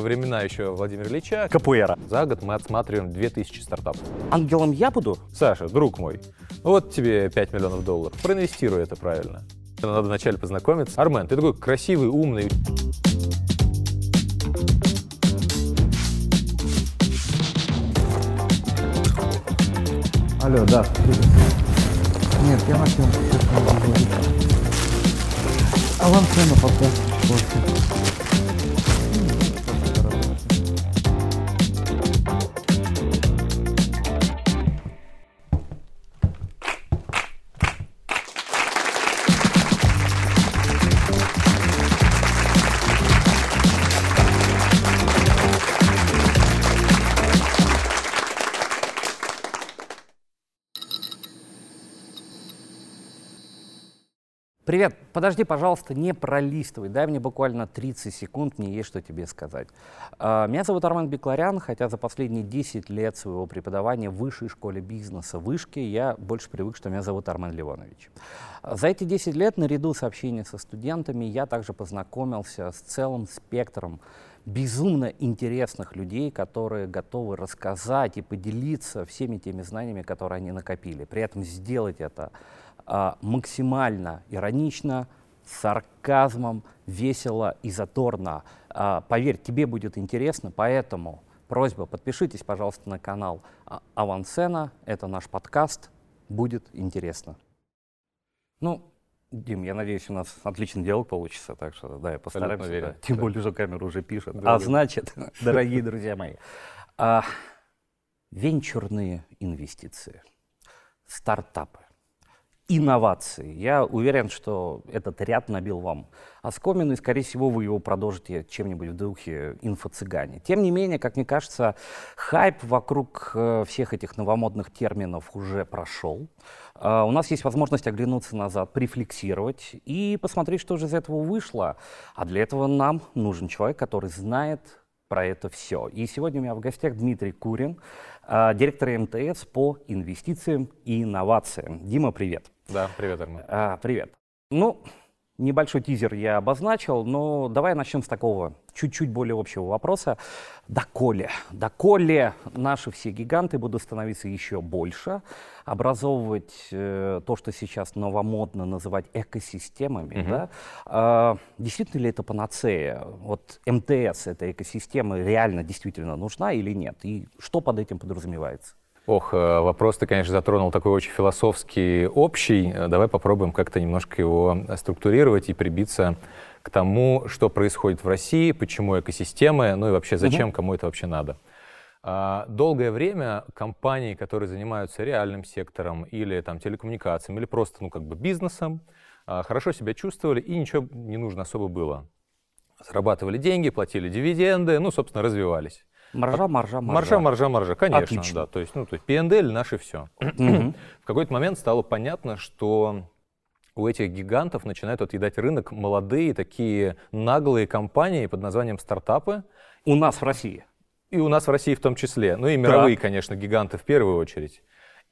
во времена еще Владимира Ильича. Капуэра. За год мы отсматриваем 2000 стартапов. Ангелом я буду? Саша, друг мой, вот тебе 5 миллионов долларов. Проинвестируй это правильно. Надо вначале познакомиться. Армен, ты такой красивый, умный. Алло, да. привет. Нет, я на съемку сейчас не Привет, подожди, пожалуйста, не пролистывай, дай мне буквально 30 секунд, мне есть что тебе сказать. А, Меня зовут Армен Бекларян, хотя за последние 10 лет своего преподавания в высшей школе бизнеса Вышки я больше привык, что меня зовут Армен Ливонович. За эти 10 лет, наряду с общением со студентами, я также познакомился с целым спектром безумно интересных людей, которые готовы рассказать и поделиться всеми теми знаниями, которые они накопили. При этом сделать это а, максимально иронично, с сарказмом, весело и заторно. А, поверь, тебе будет интересно, поэтому просьба, подпишитесь, пожалуйста, на канал а, Авансцена, это наш подкаст, будет интересно. Ну, Дим, я надеюсь, у нас отличный диалог получится, так что да, я уверен, да. Тем да. более, что камера уже пишет. Да, а да. значит, дорогие друзья мои, а, венчурные инвестиции, стартапы, инновации. Я уверен, что этот ряд набил вам оскомину, и, скорее всего, вы его продолжите чем-нибудь в духе инфо-цыгане. Тем не менее, как мне кажется, хайп вокруг э, всех этих новомодных терминов уже прошел. А, У нас есть возможность оглянуться назад, префлексировать и посмотреть, что же из этого вышло. А для этого нам нужен человек, который знает про это все. И сегодня у меня в гостях Дмитрий Курин, а, директор МТС по инвестициям и инновациям. Дима, привет. Да, привет, Армен. А, привет. Ну, небольшой тизер я обозначил, но давай начнем с такого чуть-чуть более общего вопроса. Доколе, доколе наши все гиганты будут становиться еще больше, образовывать э, то, что сейчас новомодно называть экосистемами, да? А, действительно ли это панацея? Вот МТС, эта экосистема, реально действительно нужна или нет? И что под этим подразумевается? Ох, э, вопрос ты, конечно, затронул такой очень философский, общий. Э, Давай попробуем как-то немножко его структурировать и прибиться к тому, что происходит в России, почему экосистемы, ну и вообще зачем, кому это вообще надо. А, Долгое время компании, которые занимаются реальным сектором или там телекоммуникациями, или просто ну как бы бизнесом, а, хорошо себя чувствовали и ничего не нужно особо было. Зарабатывали деньги, платили дивиденды, ну, собственно, развивались. Маржа, маржа, маржа. Маржа, маржа, маржа, конечно, Отлично. да. То есть, ну, то есть P&L наше все. В какой-то момент стало понятно, что у этих гигантов начинают отъедать рынок молодые такие наглые компании под названием стартапы, У нас в России. и у нас в России в том числе, ну и мировые, конечно, гиганты в первую очередь.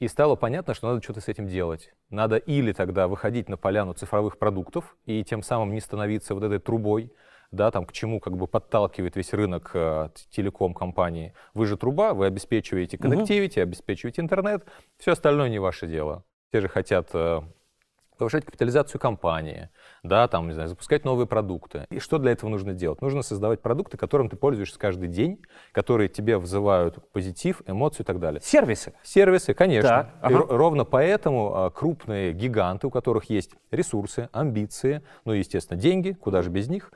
И стало понятно, что надо что-то с этим делать. Надо или тогда выходить на поляну цифровых продуктов и тем самым не становиться вот этой трубой, да, там к чему как бы подталкивает весь рынок э, телеком-компании. Вы же труба, вы обеспечиваете коннективити, обеспечиваете интернет, все остальное не ваше дело. Те же хотят э, повышать капитализацию компании, да, там, не знаю, запускать новые продукты. И что для этого нужно делать? Нужно создавать продукты, которым ты пользуешься каждый день, которые тебе вызывают позитив, эмоцию и так далее. Сервисы. Сервисы, конечно. И ага. ро- ровно поэтому а, крупные гиганты, у которых есть ресурсы, амбиции, ну и, естественно, деньги, куда же без них,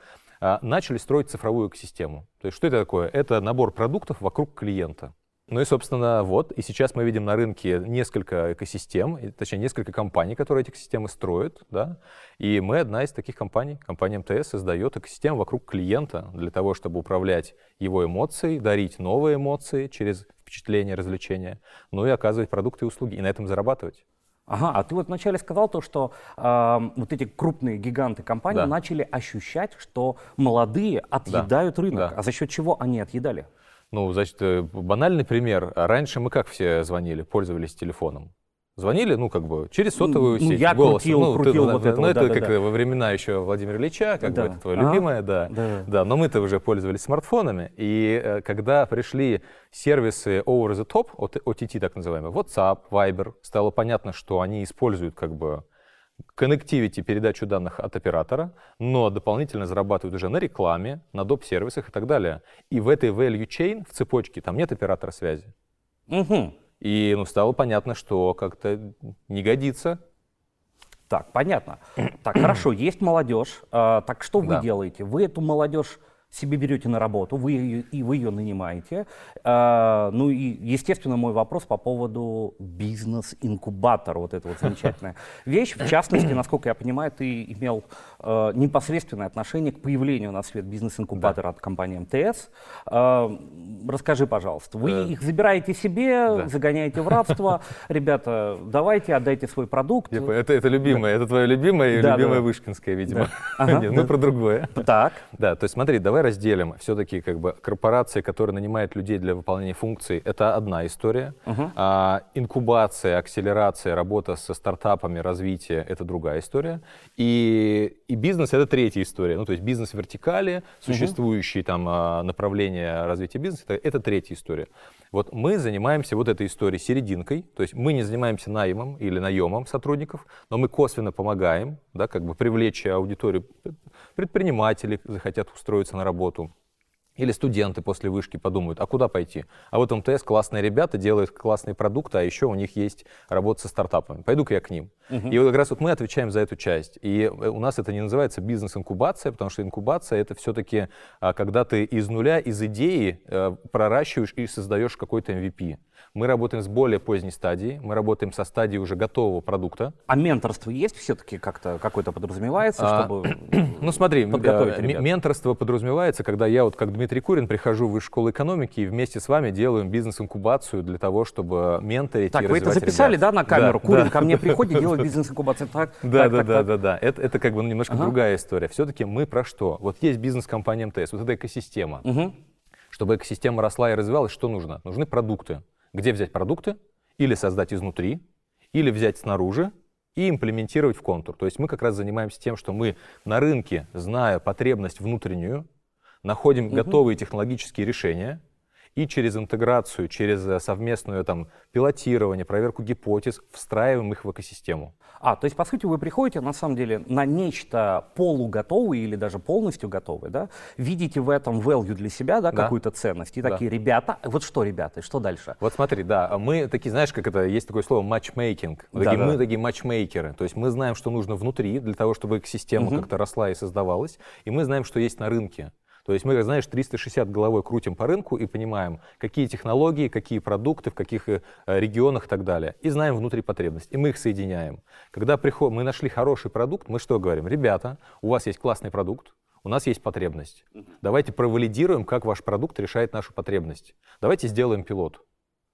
начали строить цифровую экосистему. То есть что это такое? Это набор продуктов вокруг клиента. Ну и, собственно, вот. И сейчас мы видим на рынке несколько экосистем, точнее, несколько компаний, которые эти экосистемы строят, да. И мы одна из таких компаний. Компания МТС создает экосистему вокруг клиента для того, чтобы управлять его эмоцией, дарить новые эмоции через впечатление, развлечения, ну и оказывать продукты и услуги, и на этом зарабатывать. Ага, а ты вот вначале сказал то, что эм, вот эти крупные гиганты компании Да. начали ощущать, что молодые отъедают рынок. да. А за счет чего они отъедали? Ну, значит, э, банальный пример. Раньше мы как все звонили, пользовались телефоном? Звонили, ну, как бы, через сотовую ну, сеть, я голосом. крутил, ну, крутил ты, вот ну, это ну, это да, как да, во времена еще Владимира Ильича, как Да. бы, это твое Ага. любимое, да. Да. Да, но мы-то уже пользовались смартфонами, и э, когда пришли сервисы over the top, OTT так называемые, WhatsApp, Viber, стало понятно, что они используют как бы connectivity, передачу данных от оператора, но дополнительно зарабатывают уже на рекламе, на доп-сервисах и так далее. И в этой value chain, в цепочке, там нет оператора связи. Мгм. И ну, стало понятно, что как-то не годится. Так, понятно. Так, хорошо, есть молодежь. А, так что вы Да. делаете? Вы эту молодежь себе берете на работу, вы ее, и вы ее нанимаете. А, ну и, естественно, мой вопрос по поводу бизнес-инкубатора, вот эта вот замечательная вещь. В частности, насколько я понимаю, ты имел э, непосредственное отношение к появлению на свет бизнес-инкубатора от компании МТС. А, расскажи, пожалуйста, вы Э, их забираете себе, да. загоняете в рабство. Ребята, давайте, отдайте свой продукт. Понял, Это, это любимое, это твое любимое и Да, любимое да. Вышкинское, видимо. Ага, Нет, да. мы про другое. Так. Да, то есть смотри, давай разделим. Все-таки как бы корпорации, которые нанимают людей для выполнения функций, это одна история. А, инкубация, акселерация, работа со стартапами, развитие — это другая история. И, и бизнес — это третья история. Ну, то есть бизнес-вертикали, существующие там а, направления развития бизнеса — это, это третья история. Вот мы занимаемся вот этой историей серединкой, то есть мы не занимаемся наймом или наемом сотрудников, но мы косвенно помогаем, да, как бы привлечь аудиторию предприниматели захотят устроиться на работу, или студенты после вышки подумают, а куда пойти? А вот МТС классные ребята, делают классные продукты, а еще у них есть работа со стартапами. Пойду-ка я к ним. И вот как раз вот мы отвечаем за эту часть. И э, у нас это не называется бизнес-инкубация, потому что инкубация это все-таки когда ты из нуля, из идеи э, проращиваешь и создаешь какой-то MVP. Мы работаем с более поздней стадией, мы работаем со стадии уже готового продукта. А менторство есть все-таки как-то какое-то подразумевается, А, чтобы Ну смотри, Подготовить э, ребят. менторство подразумевается, когда я вот как Дмитрий Курин прихожу в школу экономики и вместе с вами делаем бизнес-инкубацию для того, чтобы менторить Так, и вы это записали, ребят. да, на камеру? Да, Курин да. ко мне приходит, делает бизнес-инкубацию. Так, Да, так, да, так, да, так. да, да. Это, это как бы ну, немножко Ага. другая история. Все-таки мы про что? Вот есть бизнес-компания МТС, вот эта экосистема. Мгм. Чтобы экосистема росла и развивалась, что нужно? Нужны продукты. Где взять продукты? Или создать изнутри, или взять снаружи и имплементировать в контур. То есть мы как раз занимаемся тем, что мы на рынке, зная потребность внутреннюю, находим готовые технологические решения и через интеграцию, через э, совместное там, пилотирование, проверку гипотез встраиваем их в экосистему. А, то есть, по сути, вы приходите, на самом деле, на нечто полуготовое или даже полностью готовое, да? Видите в этом value для себя, да, Да. какую-то ценность. И Да. такие, ребята, вот что, ребята, что дальше? Вот смотри, да, мы такие, знаешь, как это, есть такое слово матчмейкинг. Да, такие, да. Мы такие матчмейкеры. То есть мы знаем, что нужно внутри для того, чтобы экосистема как-то росла и создавалась, и мы знаем, что есть на рынке. То есть мы, знаешь, 360 головой крутим по рынку и понимаем, какие технологии, какие продукты, в каких э, регионах и так далее. И знаем внутри потребность. И мы их соединяем. Когда приход... мы нашли хороший продукт, мы что говорим? Ребята, у вас есть классный продукт, у нас есть потребность. Давайте провалидируем, как ваш продукт решает нашу потребность. Давайте сделаем пилот.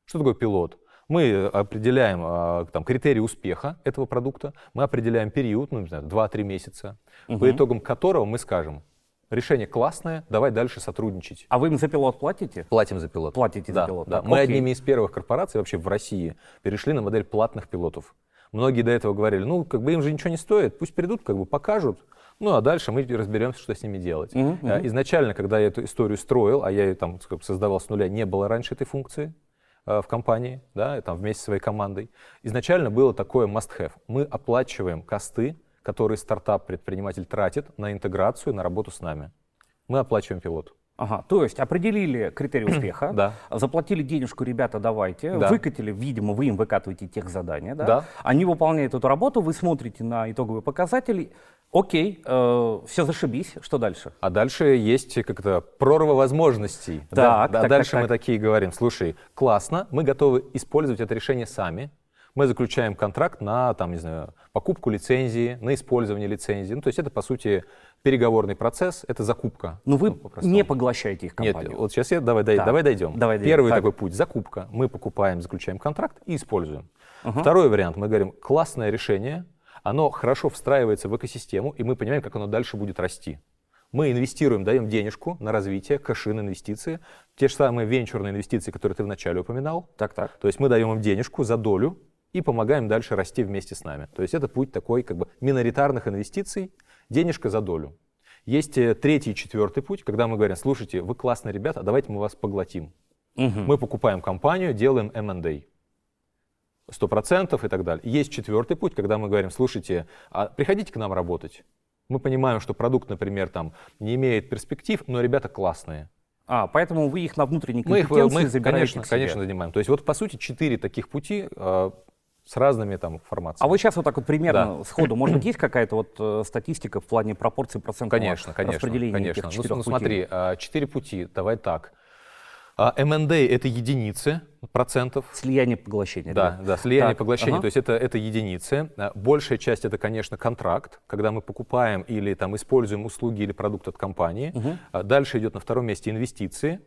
Что такое пилот? Мы определяем а, там, критерии успеха этого продукта, мы определяем период, ну, не знаю, 2-3 месяца, по итогам которого мы скажем, решение классное, давай дальше сотрудничать. А вы им за пилот платите? Платим за пилот. Платите за Да, пилот, да. Мы окей. одними из первых корпораций вообще в России перешли на модель платных пилотов. Многие до этого говорили, ну, как бы им же ничего не стоит, пусть придут, как бы покажут, ну, а дальше мы разберемся, что с ними делать. Э, Изначально, когда я эту историю строил, а я ее там как бы создавал с нуля, не было раньше этой функции э, в компании, да, там вместе со своей командой. Изначально было такое must-have. Мы оплачиваем косты, которые стартап-предприниматель тратит на интеграцию, на работу с нами. Мы оплачиваем пилот. Ага, то есть определили критерий успеха, Да. заплатили денежку, ребята, давайте, Да. выкатили, видимо, вы им выкатываете тех задания, да? Да. Они выполняют эту работу, вы смотрите на итоговые показатели, окей, все зашибись, что дальше? А дальше есть как-то прорва возможностей. да, Так, да, так, дальше так, мы так. такие говорим, слушай, классно, мы готовы использовать это решение сами. Мы заключаем контракт на, там, не знаю, покупку лицензии, на использование лицензии. Ну, то есть это, по сути, переговорный процесс, это закупка. Но вы Ну, не поглощаете их Нет, компанию. вот сейчас я, давай, дай- Так, давай дойдем. давай. Первый Так. такой путь – закупка. Мы покупаем, заключаем контракт и используем. Второй вариант, мы говорим, классное решение, оно хорошо встраивается в экосистему, и мы понимаем, как оно дальше будет расти. Мы инвестируем, даем денежку на развитие, кэши на инвестиции, те же самые венчурные инвестиции, которые ты вначале упоминал. Так, так. То есть мы даем им денежку за долю, и помогаем дальше расти вместе с нами. То есть это путь такой как бы миноритарных инвестиций, денежка за долю. Есть э, третий и четвертый путь, когда мы говорим, слушайте, вы классные ребята, давайте мы вас поглотим. Угу. Мы покупаем компанию, делаем M&A. 100% и так далее. Есть четвертый путь, когда мы говорим, слушайте, а приходите к нам работать. Мы понимаем, что продукт, например, там не имеет перспектив, но ребята классные. А, поэтому вы их на внутренней компетенции мы их, мы их, конечно, конечно, занимаем. То есть вот, по сути, четыре таких пути э, с разными там формациями. А вы сейчас вот так вот примерно да. сходу, может быть, есть какая-то вот э, статистика в плане пропорций процентов конечно, конечно, распределения конечно. этих ну, ну, смотри, э, четыре пути, давай так. А M&A — это единицы процентов. Слияние поглощения. Да, да, да слияние так, поглощения, ага. то есть это, это единицы. А большая часть — это, конечно, контракт, когда мы покупаем или там используем услуги или продукт от компании. Угу. Дальше идет на втором месте инвестиции.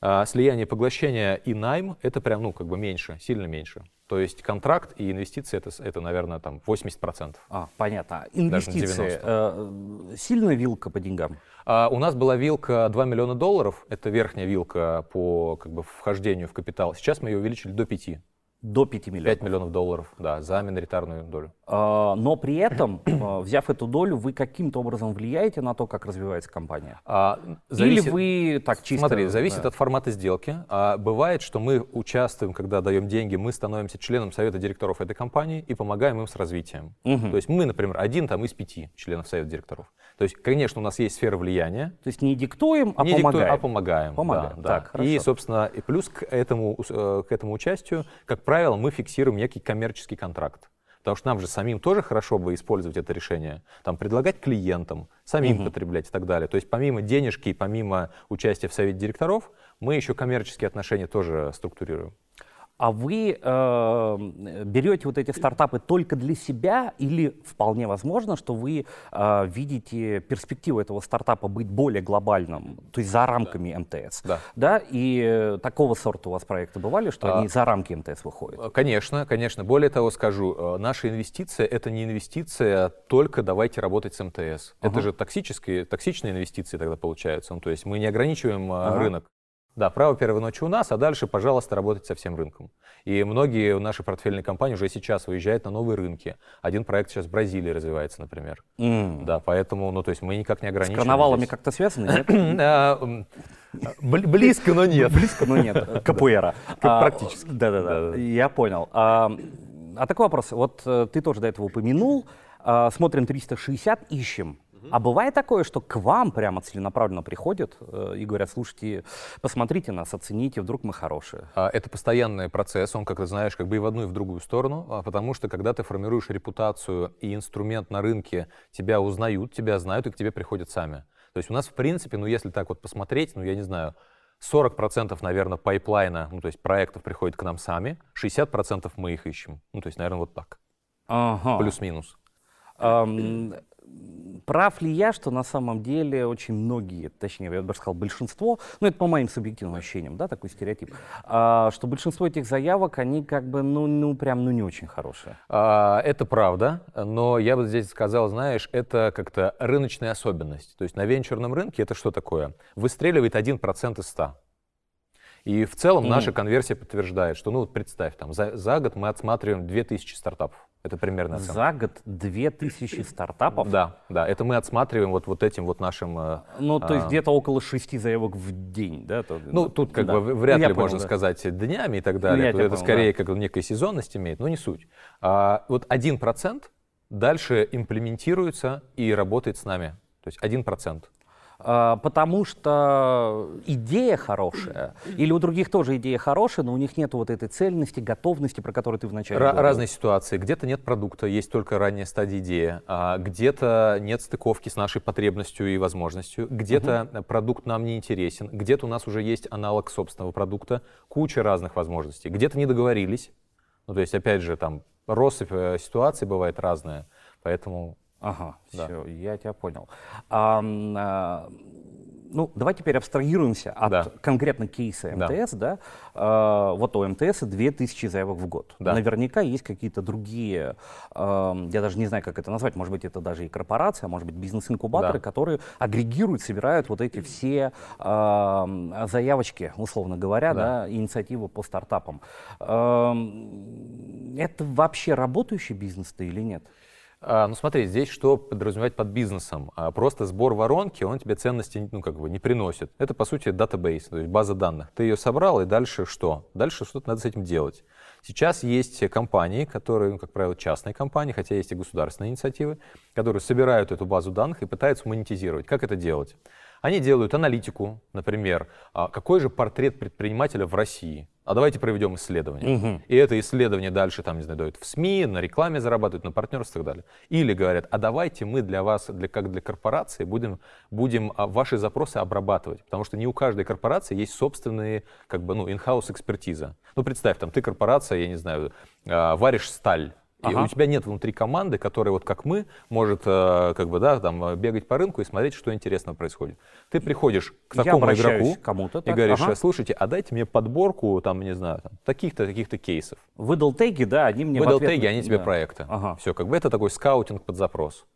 Слияние поглощения и найм — это прям, ну, как бы меньше, сильно меньше. То есть контракт и инвестиции это, это наверное, там 80%. А, понятно. Инвестиции. Э, сильная вилка по деньгам? А, у нас была вилка 2 миллиона долларов. Это верхняя вилка по как бы, вхождению в капитал. Сейчас мы ее увеличили до 5. До 5 миллионов. 5 миллионов долларов, да, за миноритарную долю. А, но при этом, а, взяв эту долю, вы каким-то образом влияете на то, как развивается компания? А, зависит, Или вы так чисто... Смотри, зависит да. от формата сделки. А, бывает, что мы участвуем, когда даем деньги, мы становимся членом совета директоров этой компании и помогаем им с развитием. Угу. То есть мы, например, один там из пяти членов совета директоров. То есть, конечно, у нас есть сфера влияния. То есть не диктуем, а не помогаем. Диктуем, а помогаем. Помогаем. Да, так, да. И, собственно, и плюс к этому, э, к этому участию, как правило, правило, мы фиксируем некий коммерческий контракт. Потому что нам же самим тоже хорошо бы использовать это решение. Там предлагать клиентам, самим угу. потреблять и так далее. То есть помимо денежки и помимо участия в совете директоров, мы еще коммерческие отношения тоже структурируем. А вы э, берете вот эти стартапы только для себя или вполне возможно, что вы э, видите перспективу этого стартапа быть более глобальным, то есть за рамками да. МТС? Да. да. И э, такого сорта у вас проекты бывали, что а, они за рамки МТС выходят? Э, конечно, конечно. Более того скажу, э, наша инвестиция — это не инвестиция только давайте работать с МТС. Ага. Это же токсические, токсичные инвестиции тогда получаются. Ну, то есть мы не ограничиваем ага. рынок. Да, право первой ночи у нас, а дальше, пожалуйста, работать со всем рынком. И многие наши портфельные компании уже сейчас выезжают на новые рынки. Один проект сейчас в Бразилии развивается, например. Mm. Да, поэтому, ну, то есть мы никак не ограничены. С карнавалами как-то связаны, нет? А, близко, но нет. Близко, но нет. Капуэра. А, практически. Да-да-да, я понял. А, а такой вопрос. Вот э, ты тоже до этого упомянул. Смотрим 360, ищем. А бывает такое, что к вам прямо целенаправленно приходят э, и говорят, слушайте, посмотрите нас, оцените, вдруг мы хорошие. А, это постоянный процесс, он, как ты знаешь, как бы и в одну, и в другую сторону, а, потому что когда ты формируешь репутацию и инструмент на рынке, тебя узнают, тебя знают и к тебе приходят сами. То есть у нас, в принципе, ну если так вот посмотреть, ну я не знаю, 40% наверное, пайплайна, ну то есть проектов приходит к нам сами, 60% мы их ищем. Ну то есть, наверное, вот так. Ага. Плюс-минус. Прав ли я, что на самом деле очень многие, точнее, я бы сказал, большинство, ну это по моим субъективным ощущениям, да, такой стереотип, а, что большинство этих заявок, они как бы, ну, ну прям, ну не очень хорошие. А, это правда, но я бы здесь сказал, знаешь, это как-то рыночная особенность. То есть на венчурном рынке это что такое? Выстреливает 1% из 100. И в целом наша конверсия подтверждает, что, ну вот представь, там, за, за год мы отсматриваем 2000 стартапов. Это примерно оценка. За год 2000 стартапов? Да, да. Это мы отсматриваем вот, вот этим вот нашим... Э, ну, то есть а, где-то около 6 заявок в день, да? То, ну, тут как да. бы вряд ну, ли понял, можно да. сказать днями и так далее. Это понял, скорее да. как бы некая сезонность имеет, но не суть. А, вот 1% дальше имплементируется и работает с нами. То есть 1%. А, потому что идея хорошая, или у других тоже идея хорошая, но у них нет вот этой цельности, готовности, про которую ты вначале Р- говорил. Разные ситуации. Где-то нет продукта, есть только ранняя стадия идеи, а где-то нет стыковки с нашей потребностью и возможностью, где-то угу. продукт нам не интересен, где-то у нас уже есть аналог собственного продукта, куча разных возможностей. Где-то не договорились, ну то есть опять же там россыпь э, ситуаций бывает разная, поэтому Ага, да. все, я тебя понял. А, а, ну, давай теперь абстрагируемся от Да. конкретно кейса Да. МТС, да. А, вот у МТС 2000 заявок в год. Да. Наверняка есть какие-то другие, а, я даже не знаю, как это назвать, может быть, это даже и корпорация, может быть, бизнес-инкубаторы, Да. которые агрегируют, собирают вот эти все а, заявочки, условно говоря, да. Да. инициативы по стартапам. А, это вообще работающий бизнес-то или нет? А, ну смотри, здесь что подразумевать под бизнесом? А, просто сбор воронки, он тебе ценности ну, как бы не приносит. Это, по сути, датабейс, то есть база данных. Ты ее собрал, и дальше что? Дальше что-то надо с этим делать. Сейчас есть компании, которые, ну, как правило, частные компании, хотя есть и государственные инициативы, которые собирают эту базу данных и пытаются монетизировать. Как это делать? Они делают аналитику, например, а, какой же портрет предпринимателя в России. А давайте проведем исследование. И это исследование дальше там, не знаю, дают в СМИ, на рекламе зарабатывают, на партнерстве и так далее. Или говорят, а давайте мы для вас, для, как для корпорации, будем, будем а, ваши запросы обрабатывать. Потому что не у каждой корпорации есть собственные, как бы, ну, in-house экспертиза. Ну, представь, там, ты корпорация, я не знаю, а, варишь сталь. И Ага. у тебя нет внутри команды, которая вот как мы может э, как бы да там э, бегать по рынку и смотреть, что интересного происходит. Ты приходишь к такому игроку кому-то, и так, говоришь, ага. слушайте, а дайте мне подборку там не знаю там, таких-то таких-то кейсов. Выдал теги, да, они мне Выдал ответ теги, они тебе да. проекты. Ага. Все, как бы это такой скаутинг под запрос.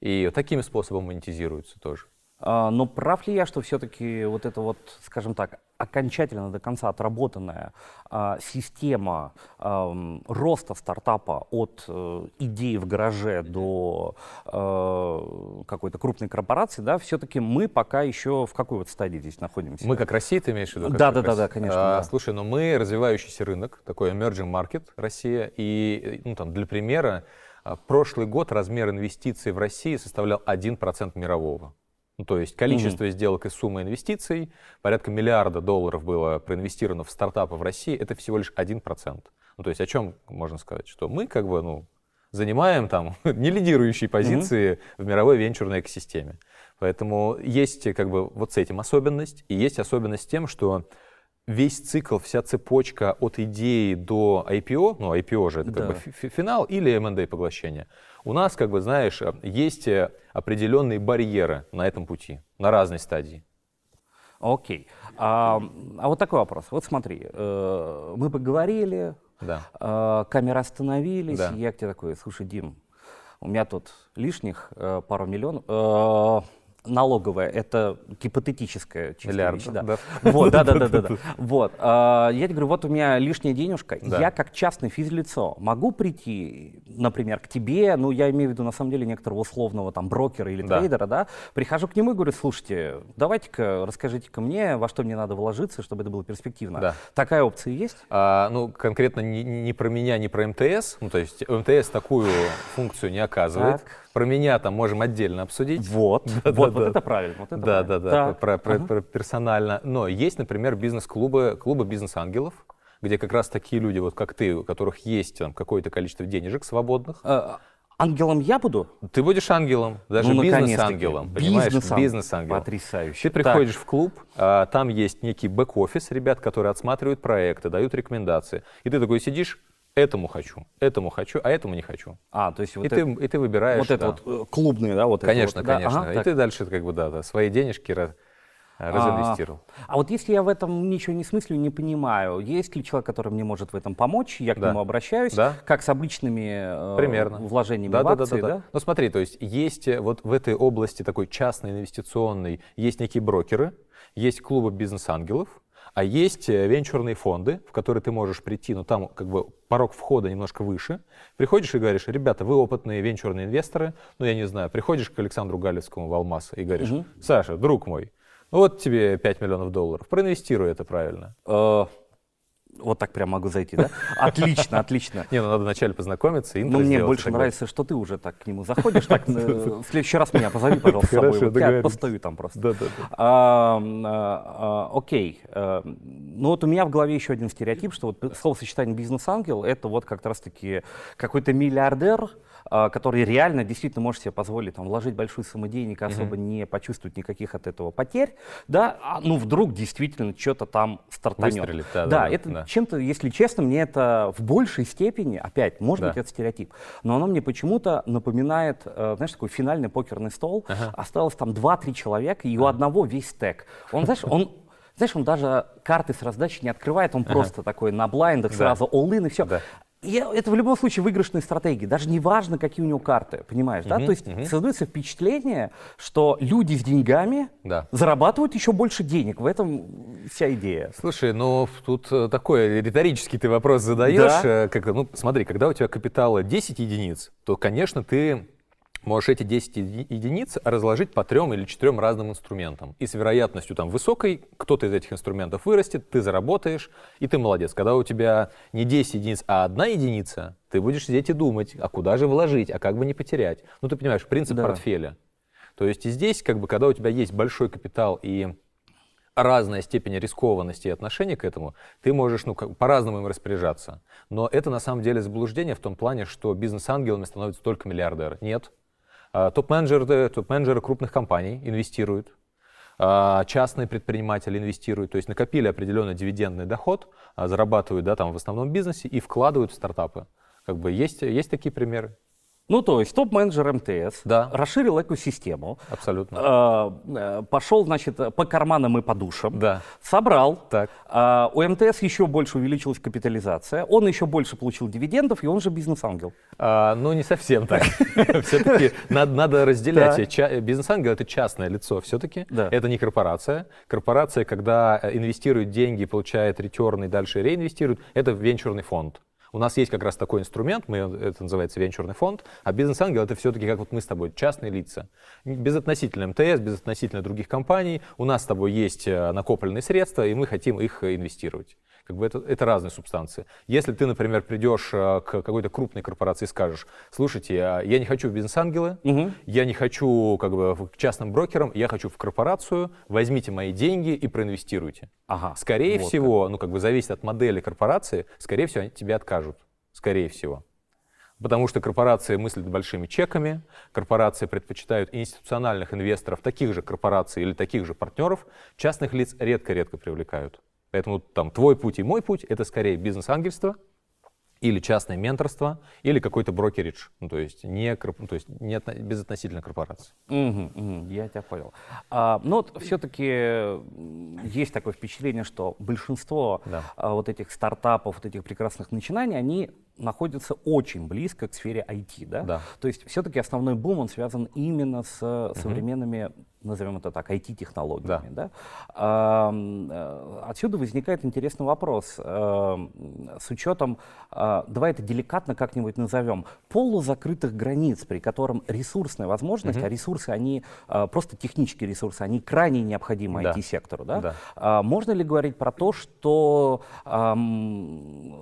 И таким способом монетизируется тоже. А, но прав ли я, что все-таки вот это вот, скажем так, окончательно до конца отработанная а, система роста стартапа от э, идеи в гараже до э, какой-то крупной корпорации, да, все-таки мы пока еще в какой вот стадии здесь находимся? Мы как Россия, ты имеешь в виду? Да, да, да, да, конечно, А, да. Слушай, ну мы развивающийся рынок, такой emerging market Россия. И, ну там, для примера, а, прошлый год размер инвестиций в России составлял 1% мирового. Ну, то есть количество сделок и сумма инвестиций, порядка миллиарда долларов было проинвестировано в стартапы в России, это всего лишь 1%. Ну, то есть о чем можно сказать? Что мы как бы, ну, занимаем там не лидирующие позиции в мировой венчурной экосистеме. Поэтому есть как бы вот с этим особенность, и есть особенность тем, что весь цикл, вся цепочка от идеи до IPO, ну IPO же это как Да. бы фи- фи- финал или M&A поглощение, у нас, как бы, знаешь, э, есть э, определенные барьеры на этом пути, на разной стадии. Окей. А, а вот такой вопрос. Вот смотри, э, мы поговорили, Да. э, камеры остановились, Да. и я к тебе такой, слушай, Дим, у меня тут лишних э, пару миллионов. Э, налоговая, это гипотетическая Миллиард, вещь, да. да. Вот, да, да, да, да, да. Вот, а, я тебе говорю, вот у меня лишняя денежка, Да. я как частный физлицо могу прийти, например, к тебе, ну, я имею в виду, на самом деле, некоторого условного там брокера или Да. трейдера, да, прихожу к нему и говорю, слушайте, давайте-ка, расскажите-ка мне, во что мне надо вложиться, чтобы это было перспективно. Да. Такая опция есть? А, ну, конкретно не, не про меня, не про МТС. Ну, то есть МТС такую функцию не оказывает. Так. Про меня там можем отдельно обсудить. Вот, Да, вот, да, вот да. это правильно. Вот это Да, правильно. да, да, Так, про, про- ага. про персонально. Но есть, например, бизнес-клубы, клубы бизнес-ангелов, где как раз такие люди, вот как ты, у которых есть там, какое-то количество денежек свободных. Э, Ангелом я буду? Ты будешь ангелом, даже Ну, бизнес-ангелом, понимаешь? Бизнес-ангел. Бизнес-ангел. Потрясающе. Ты приходишь в клуб, а, там есть некий бэк-офис, ребят, которые отсматривают проекты, дают рекомендации. И ты такой сидишь, этому хочу, этому хочу, а этому не хочу. А, то есть вот и, это, ты, и ты выбираешь. вот это да. вот э, клубные, да? Вот это Конечно, вот, да, конечно. ага, и так. ты дальше как бы, да, да, свои денежки разинвестировал. А вот если я в этом ничего не смыслю, не понимаю, есть ли человек, который мне может в этом помочь, я к Да. нему обращаюсь, Да. как с обычными э, Примерно. вложениями Да, в да, да, акции, да, да. Ну смотри, то есть есть э, вот в этой области такой частной инвестиционной, есть некие брокеры, есть клубы бизнес-ангелов, а есть э, венчурные фонды, в которые ты можешь прийти, но там как бы порог входа немножко выше. Приходишь и говоришь, ребята, вы опытные венчурные инвесторы, ну я не знаю, приходишь к Александру Галицкому в Алмаз и говоришь, Саша, друг мой, ну вот тебе 5 миллионов долларов, проинвестируй это правильно. Э, вот так прям могу зайти, да? Отлично, отлично. Не, ну надо вначале познакомиться, Но мне больше нравится, что ты уже так к нему заходишь. Так, э, в следующий раз меня позови, пожалуйста, с собой. Я постою там просто. Да-да-да. А, а, а, Окей. а, ну вот у меня в голове еще один стереотип, что вот словосочетание бизнес-ангел это вот как раз-таки какой-то миллиардер, который реально действительно может себе позволить там, вложить большую сумму денег, особо mm-hmm. не почувствовать никаких от этого потерь, да, а, ну вдруг действительно что-то там стартанет. Выстрелит, да, да, да, это да. чем-то, если честно, мне это в большей степени, опять, может да. быть, это стереотип, но оно мне почему-то напоминает, э, знаешь, такой финальный покерный стол, ага. осталось там 2-3 человека, и у одного весь стек. Он, знаешь, он знаешь, он даже карты с раздачи не открывает, он ага. просто такой на блайндах да. сразу all-in и все. Да. И это в любом случае выигрышные стратегии, даже не важно, какие у него карты, понимаешь, uh-huh, да? То есть uh-huh. создается впечатление, что люди с деньгами да. зарабатывают еще больше денег. В этом вся идея. Слушай, ну тут э, такой риторический ты вопрос задаешь. Да? Э, как, ну, смотри, когда у тебя капитала 10 единиц, то, конечно, ты можешь эти 10 единиц разложить по трем или четырем разным инструментам. И с вероятностью там высокой кто-то из этих инструментов вырастет, ты заработаешь, и ты молодец. Когда у тебя не 10 единиц, а одна единица, ты будешь сидеть и думать, а куда же вложить, а как бы не потерять. Ну, ты понимаешь, принцип да. портфеля. То есть и здесь, как бы, когда у тебя есть большой капитал и разная степень рискованности и отношения к этому, ты можешь ну, по-разному им распоряжаться. Но это на самом деле заблуждение в том плане, что бизнес-ангелами становятся только миллиардеры. Нет. А, топ-менеджеры, топ-менеджеры крупных компаний инвестируют, а, частные предприниматели инвестируют, то есть накопили определенный дивидендный доход, а, зарабатывают да, там в основном бизнесе и вкладывают в стартапы. Как бы есть, есть такие примеры. Ну, то есть топ-менеджер МТС да. расширил экосистему. Абсолютно. Э, пошел, значит, по карманам и подушам. Да. Собрал. Так. Э, у МТС еще больше увеличилась капитализация. Он еще больше получил дивидендов, и он же бизнес-ангел. А, ну, не совсем так. Все-таки надо разделять. Бизнес-ангел — это частное лицо все-таки. Это не корпорация. Корпорация, когда инвестирует деньги, получает ретерн и дальше реинвестирует, это венчурный фонд. У нас есть как раз такой инструмент, мы, это называется венчурный фонд, а бизнес-ангел это все-таки как вот мы с тобой, частные лица. Безотносительно МТС, безотносительно других компаний, у нас с тобой есть э, накопленные средства, и мы хотим их инвестировать. Как бы это, это разные субстанции. Если ты, например, придешь э, к какой-то крупной корпорации и скажешь, слушайте, а я не хочу в бизнес-ангелы, угу. я не хочу как бы к частным брокерам, я хочу в корпорацию, возьмите мои деньги и проинвестируйте. Ага, скорее вот всего, как. ну как бы зависит от модели корпорации, скорее всего, они тебе откажут. Скорее всего. Потому что корпорации мыслят большими чеками, корпорации предпочитают институциональных инвесторов, таких же корпораций или таких же партнеров, частных лиц редко-редко привлекают. Поэтому там твой путь и мой путь — это скорее бизнес-ангельство, или частное менторство, или какой-то брокеридж, ну, то есть не, ну, то есть не безотносительно корпорации. Угу, угу, я тебя понял. А, но вот все-таки есть такое впечатление, что большинство да. а, вот этих стартапов, вот этих прекрасных начинаний, они находятся очень близко к сфере IT, да? да. То есть все-таки основной бум, он связан именно с современными назовем это так, IT-технологиями. Да. Да? А, отсюда возникает интересный вопрос. А, с учетом, а, давай это деликатно как-нибудь назовем, полузакрытых границ, при котором ресурсная возможность, угу. а ресурсы, они просто технические ресурсы, они крайне необходимы да. IT-сектору. Да? Да. А, можно ли говорить про то, что а,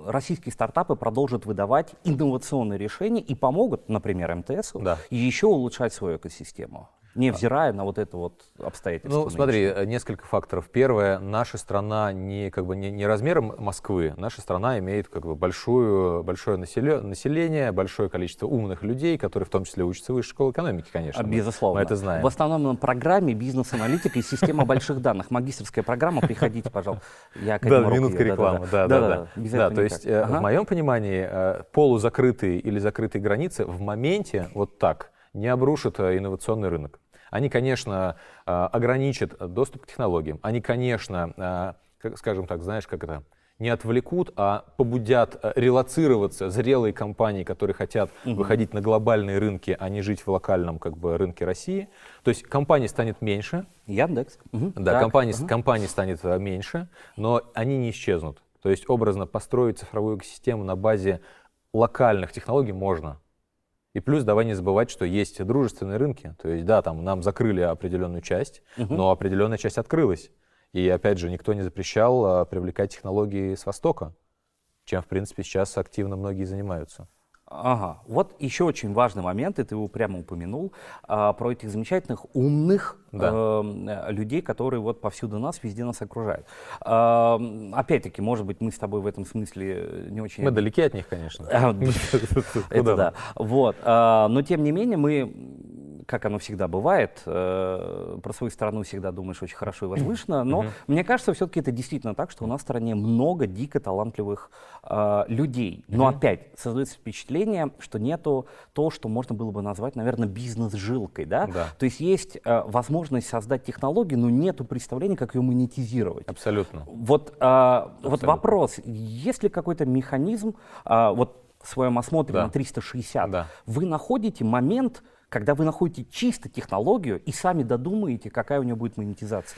российские стартапы продолжат выдавать инновационные решения и помогут, например, МТСу, да. еще улучшать свою экосистему? Невзирая на вот это вот обстоятельство. Ну, смотри, э, несколько факторов. Первое, наша страна не, как бы, не, не размером Москвы, наша страна имеет как бы, большую, большое население, большое количество умных людей, которые в том числе учатся в высшей школе экономики, конечно. Безусловно. Мы это знаем. В основном на программе бизнес-аналитика и система больших данных. Магистрская программа, приходите, пожалуйста. Я да, минутка рекламы. Да, да, да. Да, то есть э, в моем понимании э, полузакрытые или закрытые границы в моменте вот так не обрушат инновационный рынок. Они, конечно, а, ограничат доступ к технологиям. Они, конечно, а, скажем так, знаешь, как это, не отвлекут, а побудят релацироваться зрелые компании, которые хотят угу. выходить на глобальные рынки, а не жить в локальном как бы, рынке России. То есть компаний станет меньше. Яндекс. Угу. Да, так. компаний, угу. компаний станет меньше, но они не исчезнут. То есть образно построить цифровую экосистему на базе локальных технологий можно. И плюс давай не забывать, что есть дружественные рынки. То есть, да, там нам закрыли определенную часть, угу. но определенная часть открылась. И опять же, никто не запрещал а, привлекать технологии с Востока, чем, в принципе, сейчас активно многие занимаются. Ага. Вот еще очень важный момент, и ты его прямо упомянул, а, про этих замечательных, умных да. э, людей, которые вот повсюду нас, везде нас окружают. А, опять-таки, может быть, мы с тобой в этом смысле не очень... Мы далеки от них, конечно. Это да. Вот. А, но, тем не менее, мы как оно всегда бывает, э, про свою страну всегда думаешь очень хорошо и возвышенно, но mm-hmm. мне кажется, все-таки это действительно так, что у нас в стране много дико талантливых э, людей. Но mm-hmm. опять создается впечатление, что нету то, что можно было бы назвать, наверное, бизнес-жилкой, да? да. То есть есть э, возможность создать технологию, но нету представления, как ее монетизировать. Абсолютно. Вот, э, Абсолютно. вот вопрос, есть ли какой-то механизм, э, вот в своем осмотре да. на 360, да. вы находите момент, когда вы находите чисто технологию и сами додумаете, какая у нее будет монетизация?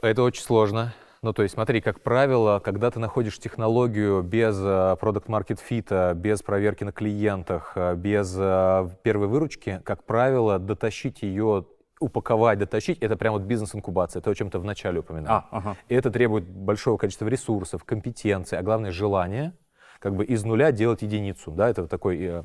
Это очень сложно. Ну, то есть, смотри, как правило, когда ты находишь технологию без продукт market fit, без проверки на клиентах, э, без э, первой выручки, как правило, дотащить ее упаковать, дотащить, это прям вот бизнес-инкубация, то, о чем ты вначале упоминал. А, ага. И это требует большого количества ресурсов, компетенции, а главное желания, как бы из нуля делать единицу, да, это такой э,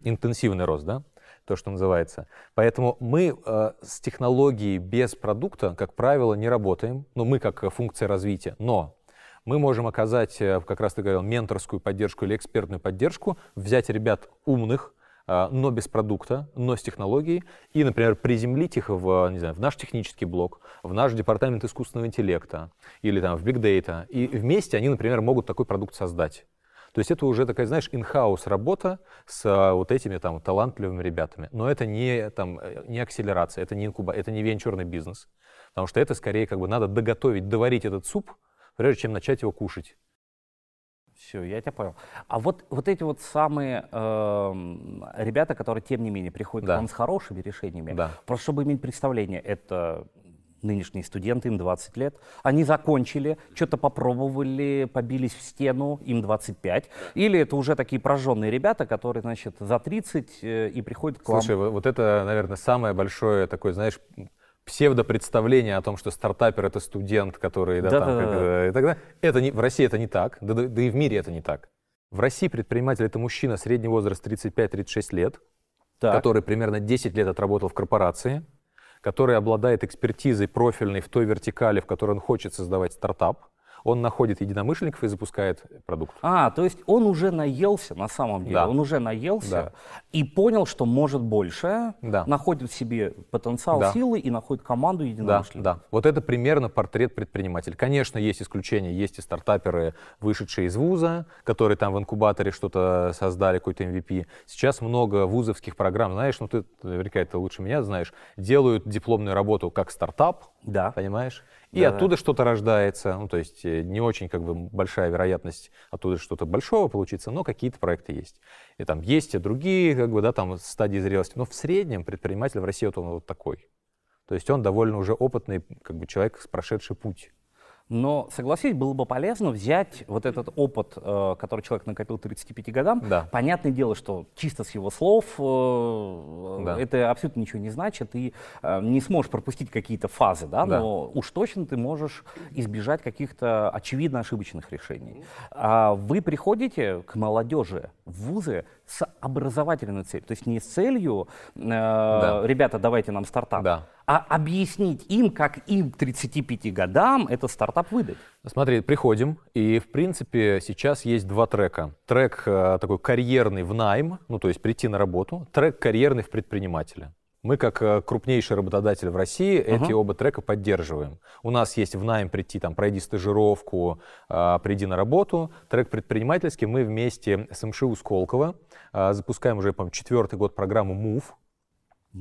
интенсивный рост, да то, что называется. Поэтому мы э, с технологией без продукта, как правило, не работаем. Ну, мы как функция развития. Но мы можем оказать, э, как раз ты говорил, менторскую поддержку или экспертную поддержку, взять ребят умных, э, но без продукта, но с технологией, и, например, приземлить их в, не знаю, в наш технический блок, в наш департамент искусственного интеллекта или там в Big Data. И вместе они, например, могут такой продукт создать. То есть это уже такая, знаешь, in-house работа с а, вот этими там талантливыми ребятами. Но это не, там, э, не акселерация, это не инкуба, это не венчурный бизнес. Потому что это скорее как бы надо доготовить, доварить этот суп, прежде чем начать его кушать. Все, я тебя понял. А вот, вот эти вот самые э, ребята, которые, тем не менее, приходят да. к вам с хорошими решениями, да. просто чтобы иметь представление, это нынешние студенты, им 20 лет. Они закончили, что-то попробовали, побились в стену, им 25. Или это уже такие прожженные ребята, которые, значит, за 30 э, и приходят к вам. Слушай, вот это, наверное, самое большое такое, знаешь, псевдопредставление о том, что стартапер это студент, который, да, да, там, да, как, да. и так далее. Это не, в России это не так, да, да, да и в мире это не так. В России предприниматель это мужчина средний возраст 35-36 лет, так. который примерно 10 лет отработал в корпорации, который обладает экспертизой профильной в той вертикали, в которой он хочет создавать стартап, он находит единомышленников и запускает продукт. А, то есть он уже наелся на самом деле, да. он уже наелся да. и понял, что может больше, да. находит в себе потенциал да. силы и находит команду единомышленников. Да, да. Вот это примерно портрет предпринимателя. Конечно, есть исключения, есть и стартаперы, вышедшие из вуза, которые там в инкубаторе что-то создали, какой-то MVP. Сейчас много вузовских программ, знаешь, ну ты наверняка это лучше меня знаешь, делают дипломную работу как стартап, да. понимаешь? И да, оттуда да. что-то рождается. Ну, то есть э, не очень как бы большая вероятность оттуда что-то большого получится, но какие-то проекты есть. И там есть и другие, как бы, да, там стадии зрелости. Но в среднем предприниматель в России вот он вот такой. То есть он довольно уже опытный как бы человек, прошедший путь. Но, согласись, было бы полезно взять вот этот опыт, э, который человек накопил 35 годам. Да. Понятное дело, что чисто с его слов э, да. это абсолютно ничего не значит, и э, не сможешь пропустить какие-то фазы, да, да. но уж точно ты можешь избежать каких-то очевидно ошибочных решений. А вы приходите к молодежи в вузы с образовательной целью, то есть не с целью, э, да. ребята, давайте нам стартап, да а объяснить им, как им 35 годам этот стартап выдать. Смотри, приходим, и в принципе сейчас есть два трека. Трек э, такой карьерный в найм, ну то есть прийти на работу, трек карьерный в предпринимателя. Мы, как э, крупнейший работодатель в России, uh-huh. эти оба трека поддерживаем. У нас есть в найм прийти, там, пройди стажировку, э, приди на работу. Трек предпринимательский мы вместе с МШУ Сколково э, запускаем уже, по четвертый год программу MOVE.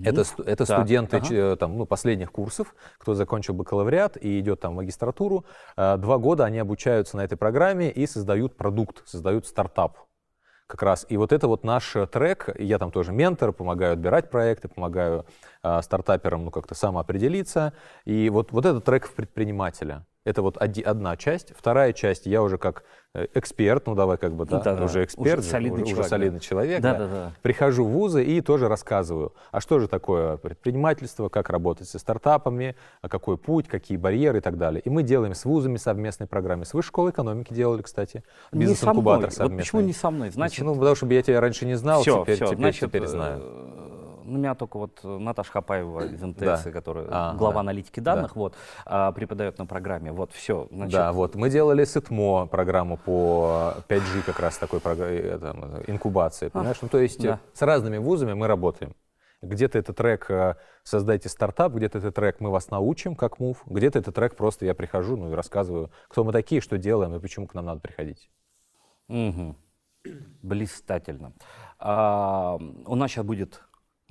Это, это так, студенты ага. Э, там, ну, последних курсов, кто закончил бакалавриат и идет там в магистратуру. Э, два года они обучаются на этой программе и создают продукт, создают стартап как раз. И вот это вот наш трек, я там тоже ментор, помогаю отбирать проекты, помогаю э, стартаперам ну, как-то самоопределиться. И вот, вот этот трек в предпринимателя. Это вот одна часть. Вторая часть, я уже как э, эксперт, ну давай как бы, да, да, уже эксперт, уже солидный уже, человек, уже солидный да. человек да, да. Да, да. прихожу в вузы и тоже рассказываю, а что же такое предпринимательство, как работать со стартапами, а какой путь, какие барьеры и так далее. И мы делаем с вузами совместные программы. С Высшей школой экономики делали, кстати, бизнес-инкубатор совместный. Вот почему не со мной? Значит, ну, потому что я тебя раньше не знал, все, теперь, все, теперь, значит, теперь знаю. Э, ну, меня только вот э, Наташа Хапаева из МТС, да. которая а, глава да. аналитики данных, да. вот, а, преподает на программе. Вот, все. Значит... Да, вот. Мы делали с ИТМО программу по 5G, как раз такой это, инкубации, понимаешь? А, ну, то есть да. с разными вузами мы работаем. Где-то это трек э, «Создайте стартап», где-то это трек «Мы вас научим, как мув», где-то это трек просто я прихожу ну, и рассказываю, кто мы такие, что делаем и почему к нам надо приходить. Угу. Блистательно. А, у нас сейчас будет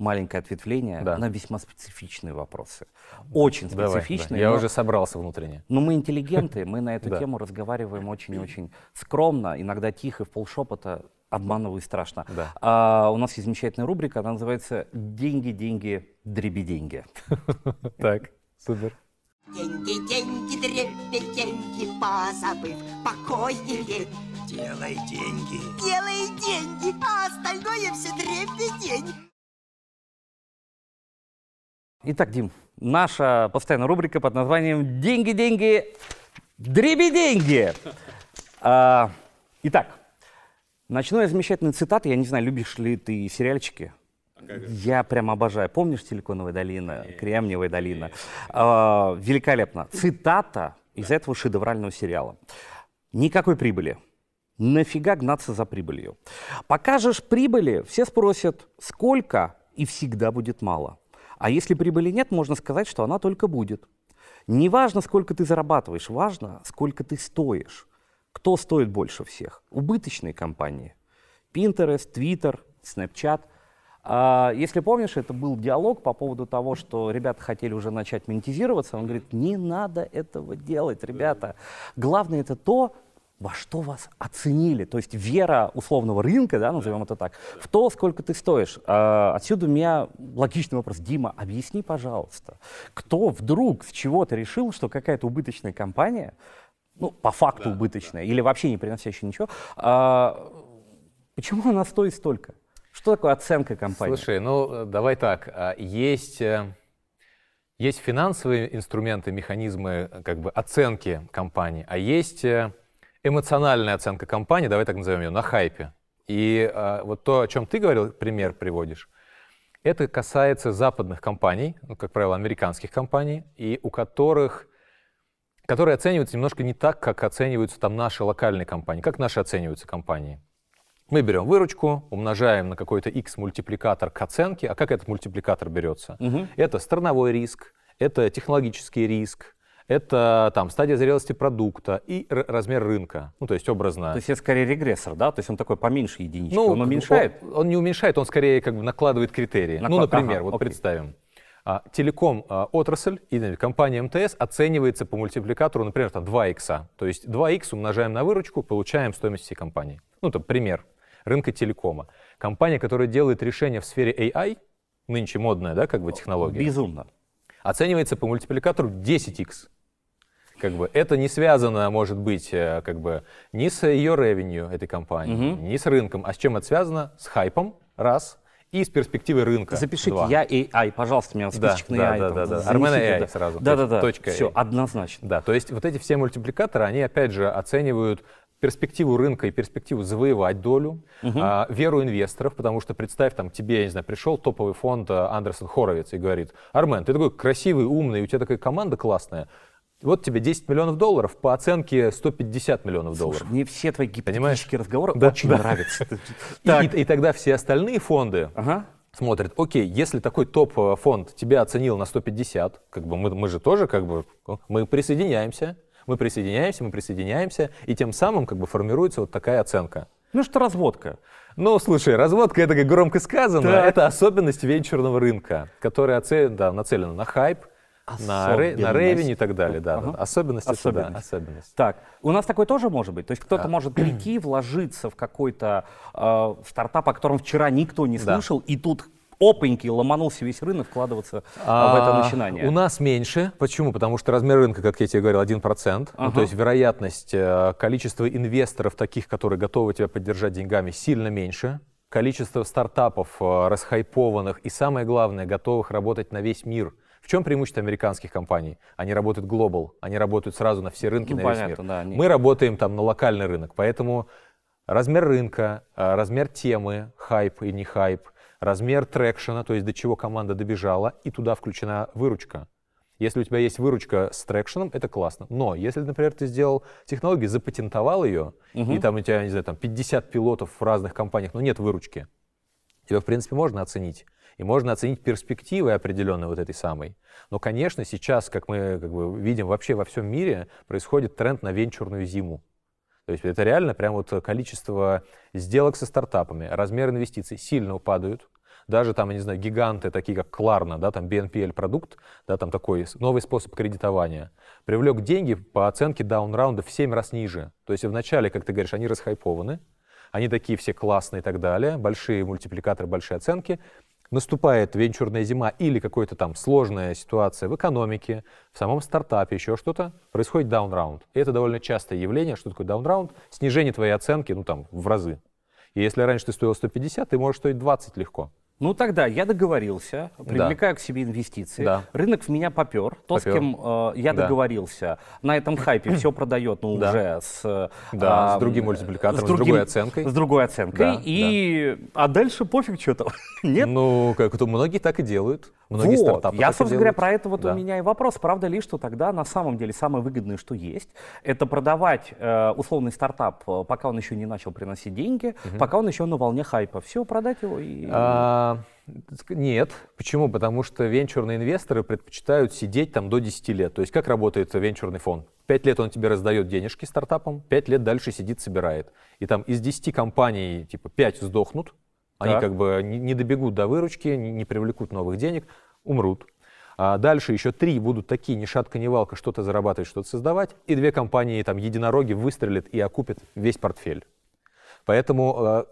маленькое ответвление да. на весьма специфичные вопросы. Очень специфичные. Давай, да. Я но, уже собрался внутренне. Но мы интеллигенты, мы на эту тему разговариваем очень-очень скромно, иногда тихо, в полшепота, обманываю страшно. Да. А, у нас есть замечательная рубрика, она называется «Деньги, деньги, дреби деньги». Так, супер. Деньги, деньги, дреби деньги, позабыв покойнее. Делай деньги. Делай деньги, а остальное все дребедень. Итак, Дим, наша постоянная рубрика под названием «Деньги, деньги, дреби деньги». А, итак, начну я замечательной цитаты. Я не знаю, любишь ли ты сериальчики? Я прям обожаю. Помнишь «Силиконовая долина», «Кремниевая долина»? А, великолепно. Цитата из этого шедеврального сериала. Никакой прибыли. Нафига гнаться за прибылью? Покажешь прибыли, все спросят, сколько, и всегда будет мало. А если прибыли нет, можно сказать, что она только будет. Не важно, сколько ты зарабатываешь, важно, сколько ты стоишь. Кто стоит больше всех? Убыточные компании. Pinterest, Twitter, Snapchat. А, если помнишь, это был диалог по поводу того, что ребята хотели уже начать монетизироваться. Он говорит, не надо этого делать, ребята. Главное это то, во что вас оценили. То есть вера условного рынка, да, назовем это так, в то, сколько ты стоишь. А, отсюда у меня логичный вопрос. Дима, объясни, пожалуйста, кто вдруг с чего-то решил, что какая-то убыточная компания, ну, по факту да, убыточная, да. или вообще не приносящая ничего, а, почему она стоит столько? Что такое оценка компании? Слушай, ну, давай так. А, есть... Э, есть финансовые инструменты, механизмы как бы оценки компании, а есть э, эмоциональная оценка компании, давай так назовем ее, на хайпе. И э, вот то, о чем ты говорил, пример приводишь, это касается западных компаний, ну, как правило, американских компаний, и у которых, которые оцениваются немножко не так, как оцениваются там наши локальные компании. Как наши оцениваются компании? Мы берем выручку, умножаем на какой-то x мультипликатор к оценке. А как этот мультипликатор берется? Угу. Это страновой риск, это технологический риск, это там стадия зрелости продукта и размер рынка. Ну, то есть образно. То есть это скорее регрессор, да? То есть он такой поменьше единички. Ну, он уменьшает? Он, он не уменьшает, он скорее как бы накладывает критерии. Наклад... Ну, например, ага, вот окей. представим. А, телеком а, отрасль и компания МТС оценивается по мультипликатору, например, там 2 х. То есть 2 х умножаем на выручку, получаем стоимость всей компании. Ну, это пример рынка телекома. Компания, которая делает решения в сфере AI, нынче модная, да, как бы технология. Безумно оценивается по мультипликатору 10x. Как бы это не связано, может быть, э, как бы ни с ее ревенью этой компании, угу. ни с рынком, а с чем это связано? С хайпом, раз, и с перспективой рынка. Запишите, два. я AI, пожалуйста, меня списочек да, на AI. Да, да, да, да. Армен AI да. сразу. Да, да, да. Точка Все, однозначно. Да, то есть вот эти все мультипликаторы, они опять же оценивают перспективу рынка и перспективу завоевать долю, угу. а, веру инвесторов, потому что представь, там тебе, я не знаю, пришел топовый фонд а, Андерсон Хоровиц и говорит, Армен, ты такой красивый, умный, у тебя такая команда классная, вот тебе 10 миллионов долларов, по оценке 150 миллионов Слушай, долларов. мне все твои гипотетические разговоры да, очень да. нравятся. И, и, и тогда все остальные фонды ага. смотрят, окей, если такой топ-фонд тебя оценил на 150, как бы мы, мы же тоже как бы, мы присоединяемся, мы присоединяемся, мы присоединяемся, и тем самым как бы формируется вот такая оценка. Ну что разводка? Ну, слушай, разводка это как громко сказано, так. это особенность венчурного рынка, которая оцен, да, нацелена на хайп, на, ре, на ревень и так далее, да. Ага. Особенность, особенность. Это, да, особенность. Так, у нас такое тоже может быть? То есть кто-то да. может прийти, вложиться в какой-то э, стартап, о котором вчера никто не слышал, да. и тут опаньки, ломанулся весь рынок вкладываться а, в это начинание? У нас меньше. Почему? Потому что размер рынка, как я тебе говорил, 1%. Ага. Ну, то есть вероятность, э, количество инвесторов таких, которые готовы тебя поддержать деньгами, сильно меньше. Количество стартапов э, расхайпованных и, самое главное, готовых работать на весь мир. В чем преимущество американских компаний? Они работают глобал, они работают сразу на все рынки, ну, на понятно, весь мир. Да, они... Мы работаем там на локальный рынок, поэтому размер рынка, э, размер темы, хайп и не хайп, размер трекшена, то есть до чего команда добежала, и туда включена выручка. Если у тебя есть выручка с трекшеном, это классно. Но если, например, ты сделал технологию, запатентовал ее, угу. и там у тебя, не знаю, там 50 пилотов в разных компаниях, но нет выручки, тебя, в принципе, можно оценить. И можно оценить перспективы определенной вот этой самой. Но, конечно, сейчас, как мы как бы, видим вообще во всем мире, происходит тренд на венчурную зиму. То есть это реально прям вот количество сделок со стартапами, размер инвестиций сильно упадают. Даже там, я не знаю, гиганты, такие как Кларна, да, там BNPL продукт, да, там такой новый способ кредитования, привлек деньги по оценке даунраунда в 7 раз ниже. То есть вначале, как ты говоришь, они расхайпованы, они такие все классные и так далее, большие мультипликаторы, большие оценки, наступает венчурная зима или какая-то там сложная ситуация в экономике, в самом стартапе, еще что-то, происходит даунраунд. И это довольно частое явление. Что такое даунраунд? Снижение твоей оценки, ну там, в разы. И если раньше ты стоил 150, ты можешь стоить 20 легко. Ну тогда я договорился, привлекаю да. к себе инвестиции. Да. Рынок в меня попер. То, попер. с кем э, я да. договорился, на этом хайпе все продает, ну да. уже с, да, а, с другим мультипликатором, с, другим, с другой оценкой. С другой оценкой. Да, и, да. А дальше пофиг что-то. Нет? Ну, как то многие так и делают. Многие вот. стартапы Я, собственно говоря, про это вот да. у меня и вопрос. Правда ли, что тогда на самом деле самое выгодное, что есть, это продавать э, условный стартап, э, пока он еще не начал приносить деньги, угу. пока он еще на волне хайпа. Все, продать его и... А, нет. Почему? Потому что венчурные инвесторы предпочитают сидеть там до 10 лет. То есть как работает венчурный фонд? 5 лет он тебе раздает денежки стартапам, 5 лет дальше сидит, собирает. И там из 10 компаний типа 5 сдохнут, они как бы не, добегут до выручки, не, привлекут новых денег, умрут. А дальше еще три будут такие, ни шатка, ни валка, что-то зарабатывать, что-то создавать. И две компании, там, единороги, выстрелят и окупят весь портфель. Поэтому э,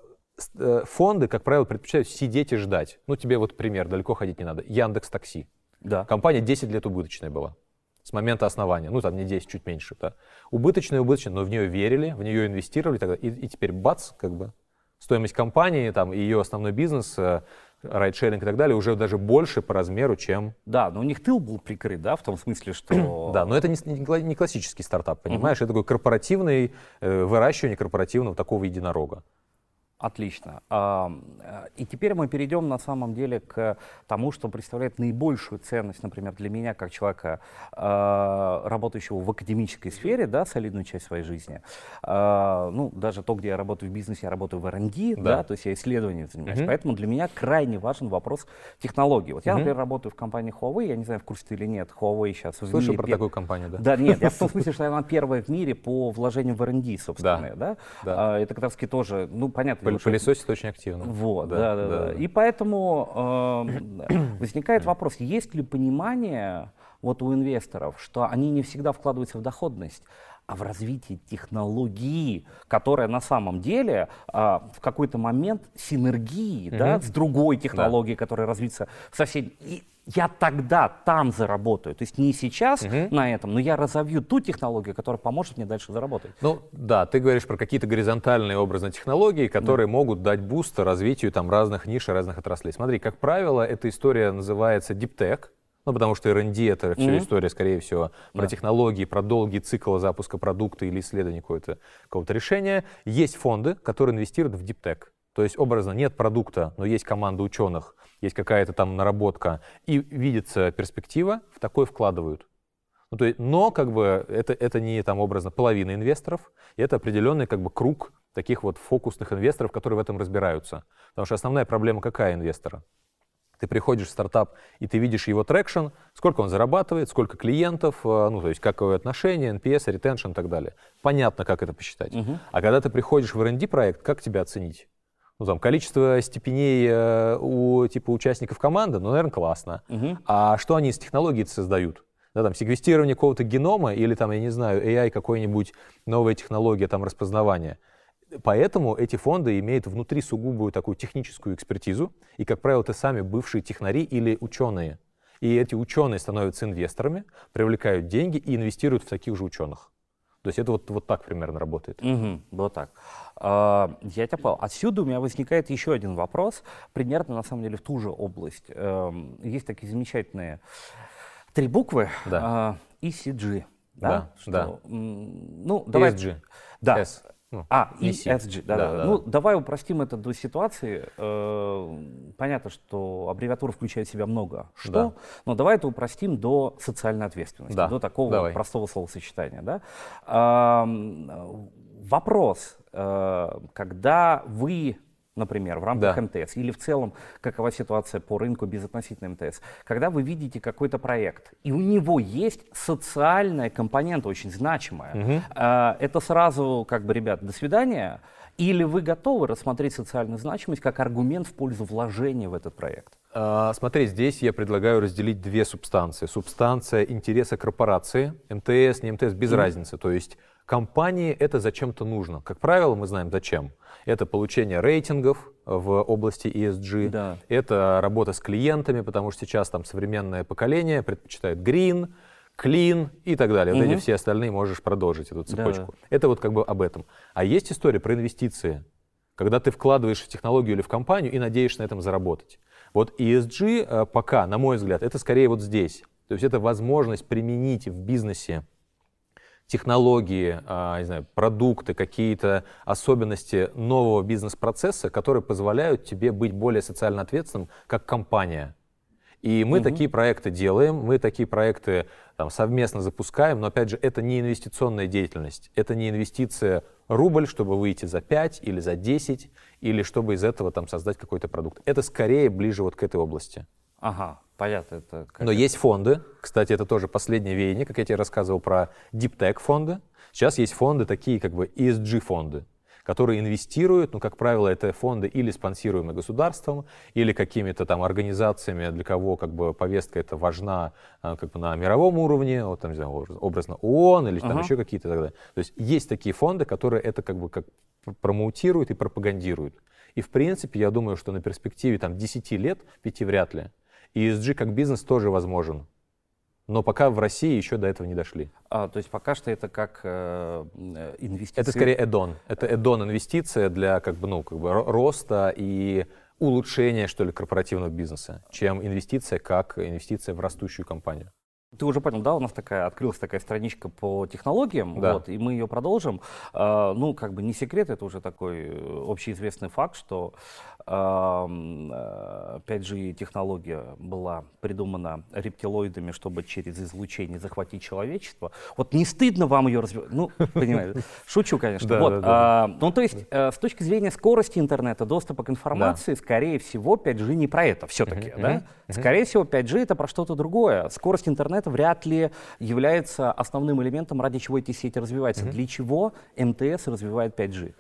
фонды, как правило, предпочитают сидеть и ждать. Ну, тебе вот пример, далеко ходить не надо. Яндекс Такси. Да. Компания 10 лет убыточная была с момента основания, ну там не 10, чуть меньше, да. Убыточная, убыточная, но в нее верили, в нее инвестировали, тогда, и, и теперь бац, как бы стоимость компании, там, ее основной бизнес, э, райдшеринг и так далее, уже даже больше по размеру, чем... Да, но у них тыл был прикрыт, да, в том смысле, что... да, но это не, не классический стартап, понимаешь? Это такой корпоративный, э, выращивание корпоративного такого единорога. Отлично. Э, и теперь мы перейдем на самом деле к тому, что представляет наибольшую ценность, например, для меня, как человека, э, работающего в академической сфере, да, солидную часть своей жизни. Э, ну, даже то, где я работаю в бизнесе, я работаю в R&D, да. да, то есть я исследованием занимаюсь. Угу. Поэтому для меня крайне важен вопрос технологий. Вот я, угу. например, работаю в компании Huawei, я не знаю, в курсе ты или нет, Huawei сейчас в Слышал про пер... такую компанию, да? Да, нет, я в том смысле, что она первая в мире по вложению в R&D, собственно, да. да? да. Это как раз тоже, ну, понятно, Пылесосит очень активно. Вот, да, да, да. да. И поэтому э, возникает вопрос, есть ли понимание вот у инвесторов, что они не всегда вкладываются в доходность, а в развитии технологии, которая на самом деле а, в какой-то момент синергии mm-hmm. да, с другой технологией, да. которая развится в соседней. И я тогда там заработаю. То есть не сейчас угу. на этом, но я разовью ту технологию, которая поможет мне дальше заработать. Ну да, ты говоришь про какие-то горизонтальные образные технологии, которые да. могут дать буст развитию там разных ниш и разных отраслей. Смотри, как правило, эта история называется Tech, ну, потому что R&D — это все mm-hmm. история, скорее всего, про да. технологии, про долгий цикл запуска продукта или исследования какого-то, какого-то решения. Есть фонды, которые инвестируют в Tech. То есть, образно, нет продукта, но есть команда ученых, есть какая-то там наработка, и видится перспектива, в такой вкладывают. Ну, то есть, но как бы это, это не там образно половина инвесторов, это определенный как бы круг таких вот фокусных инвесторов, которые в этом разбираются. Потому что основная проблема какая инвестора? Ты приходишь в стартап, и ты видишь его traction, сколько он зарабатывает, сколько клиентов, э, ну, то есть какое отношение, NPS, retention и так далее. Понятно, как это посчитать. Угу. А когда ты приходишь в R&D проект, как тебя оценить? Ну, там, количество степеней э, у типа участников команды, ну, наверное, классно. Угу. А что они из технологий создают? Да, там, секвестирование какого-то генома или, там, я не знаю, AI какой-нибудь, новая технология там, распознавания. Поэтому эти фонды имеют внутри сугубую такую техническую экспертизу, и, как правило, это сами бывшие технари или ученые. И эти ученые становятся инвесторами, привлекают деньги и инвестируют в таких же ученых. То есть это вот, вот так примерно работает. Угу, вот так. А, я тебя понял. Отсюда у меня возникает еще один вопрос, примерно на самом деле в ту же область. Эм, есть такие замечательные три буквы Да. а, ECG. Да, Да, Что, да. м, Ну, давай. ESG. Да. S. Ну, А. ESG, да, да, Да, Ну, да. давай упростим это до ситуации. Э, Понятно, что аббревиатура включает в себя много что, Да. но давай это упростим до социальной ответственности, Да, до такого давай. простого словосочетания. Да? Вопрос, э, когда вы, например, в рамках Да. МТС или в целом, какова ситуация по рынку безотносительно МТС, когда вы видите какой-то проект, и у него есть социальная компонента очень значимая, а, это сразу как бы, ребят, до свидания, или вы готовы рассмотреть социальную значимость как аргумент в пользу вложения в этот проект? А, Смотри, здесь я предлагаю разделить две субстанции. Субстанция интереса корпорации, МТС, не МТС, без разницы. То есть компании это зачем-то нужно. Как правило, мы знаем зачем. Это получение рейтингов в области ESG, Да. это работа с клиентами, потому что сейчас там современное поколение предпочитает green, clean и так далее. Вот эти все остальные можешь продолжить эту цепочку. Это вот как бы об этом. А есть история про инвестиции когда ты вкладываешь в технологию или в компанию и надеешься на этом заработать. Вот ESG э, пока, на мой взгляд, это скорее вот здесь. То есть это возможность применить в бизнесе технологии, а, не знаю, продукты, какие-то особенности нового бизнес-процесса, которые позволяют тебе быть более социально ответственным как компания. И мы такие проекты делаем, мы такие проекты там, совместно запускаем, но опять же, это не инвестиционная деятельность, это не инвестиция рубль, чтобы выйти за 5 или за 10, или чтобы из этого там, создать какой-то продукт. Это скорее ближе вот к этой области. Ага, понятно. Это как Но есть фонды, кстати, это тоже последнее веяние, как я тебе рассказывал про Deep Tech фонды. Сейчас есть фонды такие, как бы ESG фонды, которые инвестируют, ну, как правило, это фонды или спонсируемые государством, или какими-то там организациями, для кого как бы повестка это важна а, как бы на мировом уровне, вот там, не знаю, образ- образно ООН или там Ага. еще какие-то и так далее. То есть есть такие фонды, которые это как бы как пр- промоутируют и пропагандируют. И в принципе, я думаю, что на перспективе там 10 лет, 5 вряд ли, ESG как бизнес тоже возможен. Но пока в России еще до этого не дошли. А, то есть пока что это как э, э, инвестиции. Это скорее эдон. Это эдон инвестиция для как бы, ну, как бы ро- роста и улучшения, что ли, корпоративного бизнеса, чем инвестиция как инвестиция в растущую компанию. Ты уже понял, да, у нас такая открылась такая страничка по технологиям, Да. вот, и мы ее продолжим. А, ну, как бы не секрет, это уже такой э, общеизвестный факт, что 5G технология была придумана рептилоидами, чтобы через излучение захватить человечество. Вот не стыдно вам ее развивать? Ну, понимаете, шучу, конечно. Да, Вот, да, да. а, ну, то есть, э, с точки зрения скорости интернета, доступа к информации, скорее всего, 5G не про это все-таки, Мгм, да? мгм, Скорее всего, 5G это про что-то другое. Скорость интернета вряд ли является основным элементом, ради чего эти сети развиваются. Для чего МТС развивает 5G?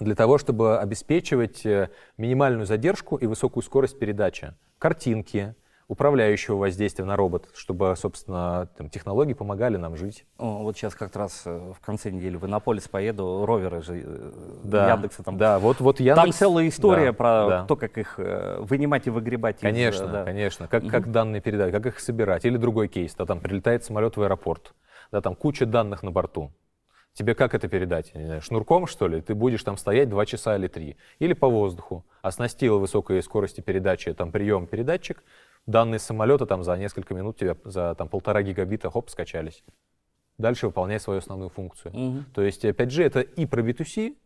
Для того, чтобы обеспечивать э, минимальную задержку и высокую скорость передачи картинки, управляющего воздействия на робот, чтобы, собственно, там, технологии помогали нам жить. О, вот сейчас как раз э, в конце недели в Иннополис поеду, роверы же э, Да, Яндекса там. да, вот, вот Яндекс... Там целая история да, про да. то, как их вынимать и выгребать. из, Конечно, да. конечно. Как, как данные передать, как их собирать. Или другой кейс, да, там прилетает самолет в аэропорт, да, там куча данных на борту. Тебе как это передать? Не знаю, шнурком, что ли? Ты будешь там стоять два часа или три. Или по воздуху. Оснастил высокой скорости передачи, там прием передатчик, данные самолета там за несколько минут тебе за там полтора гигабита, хоп, скачались. Дальше выполняй свою основную функцию. Мгм. То есть э, 5G это и про B2C,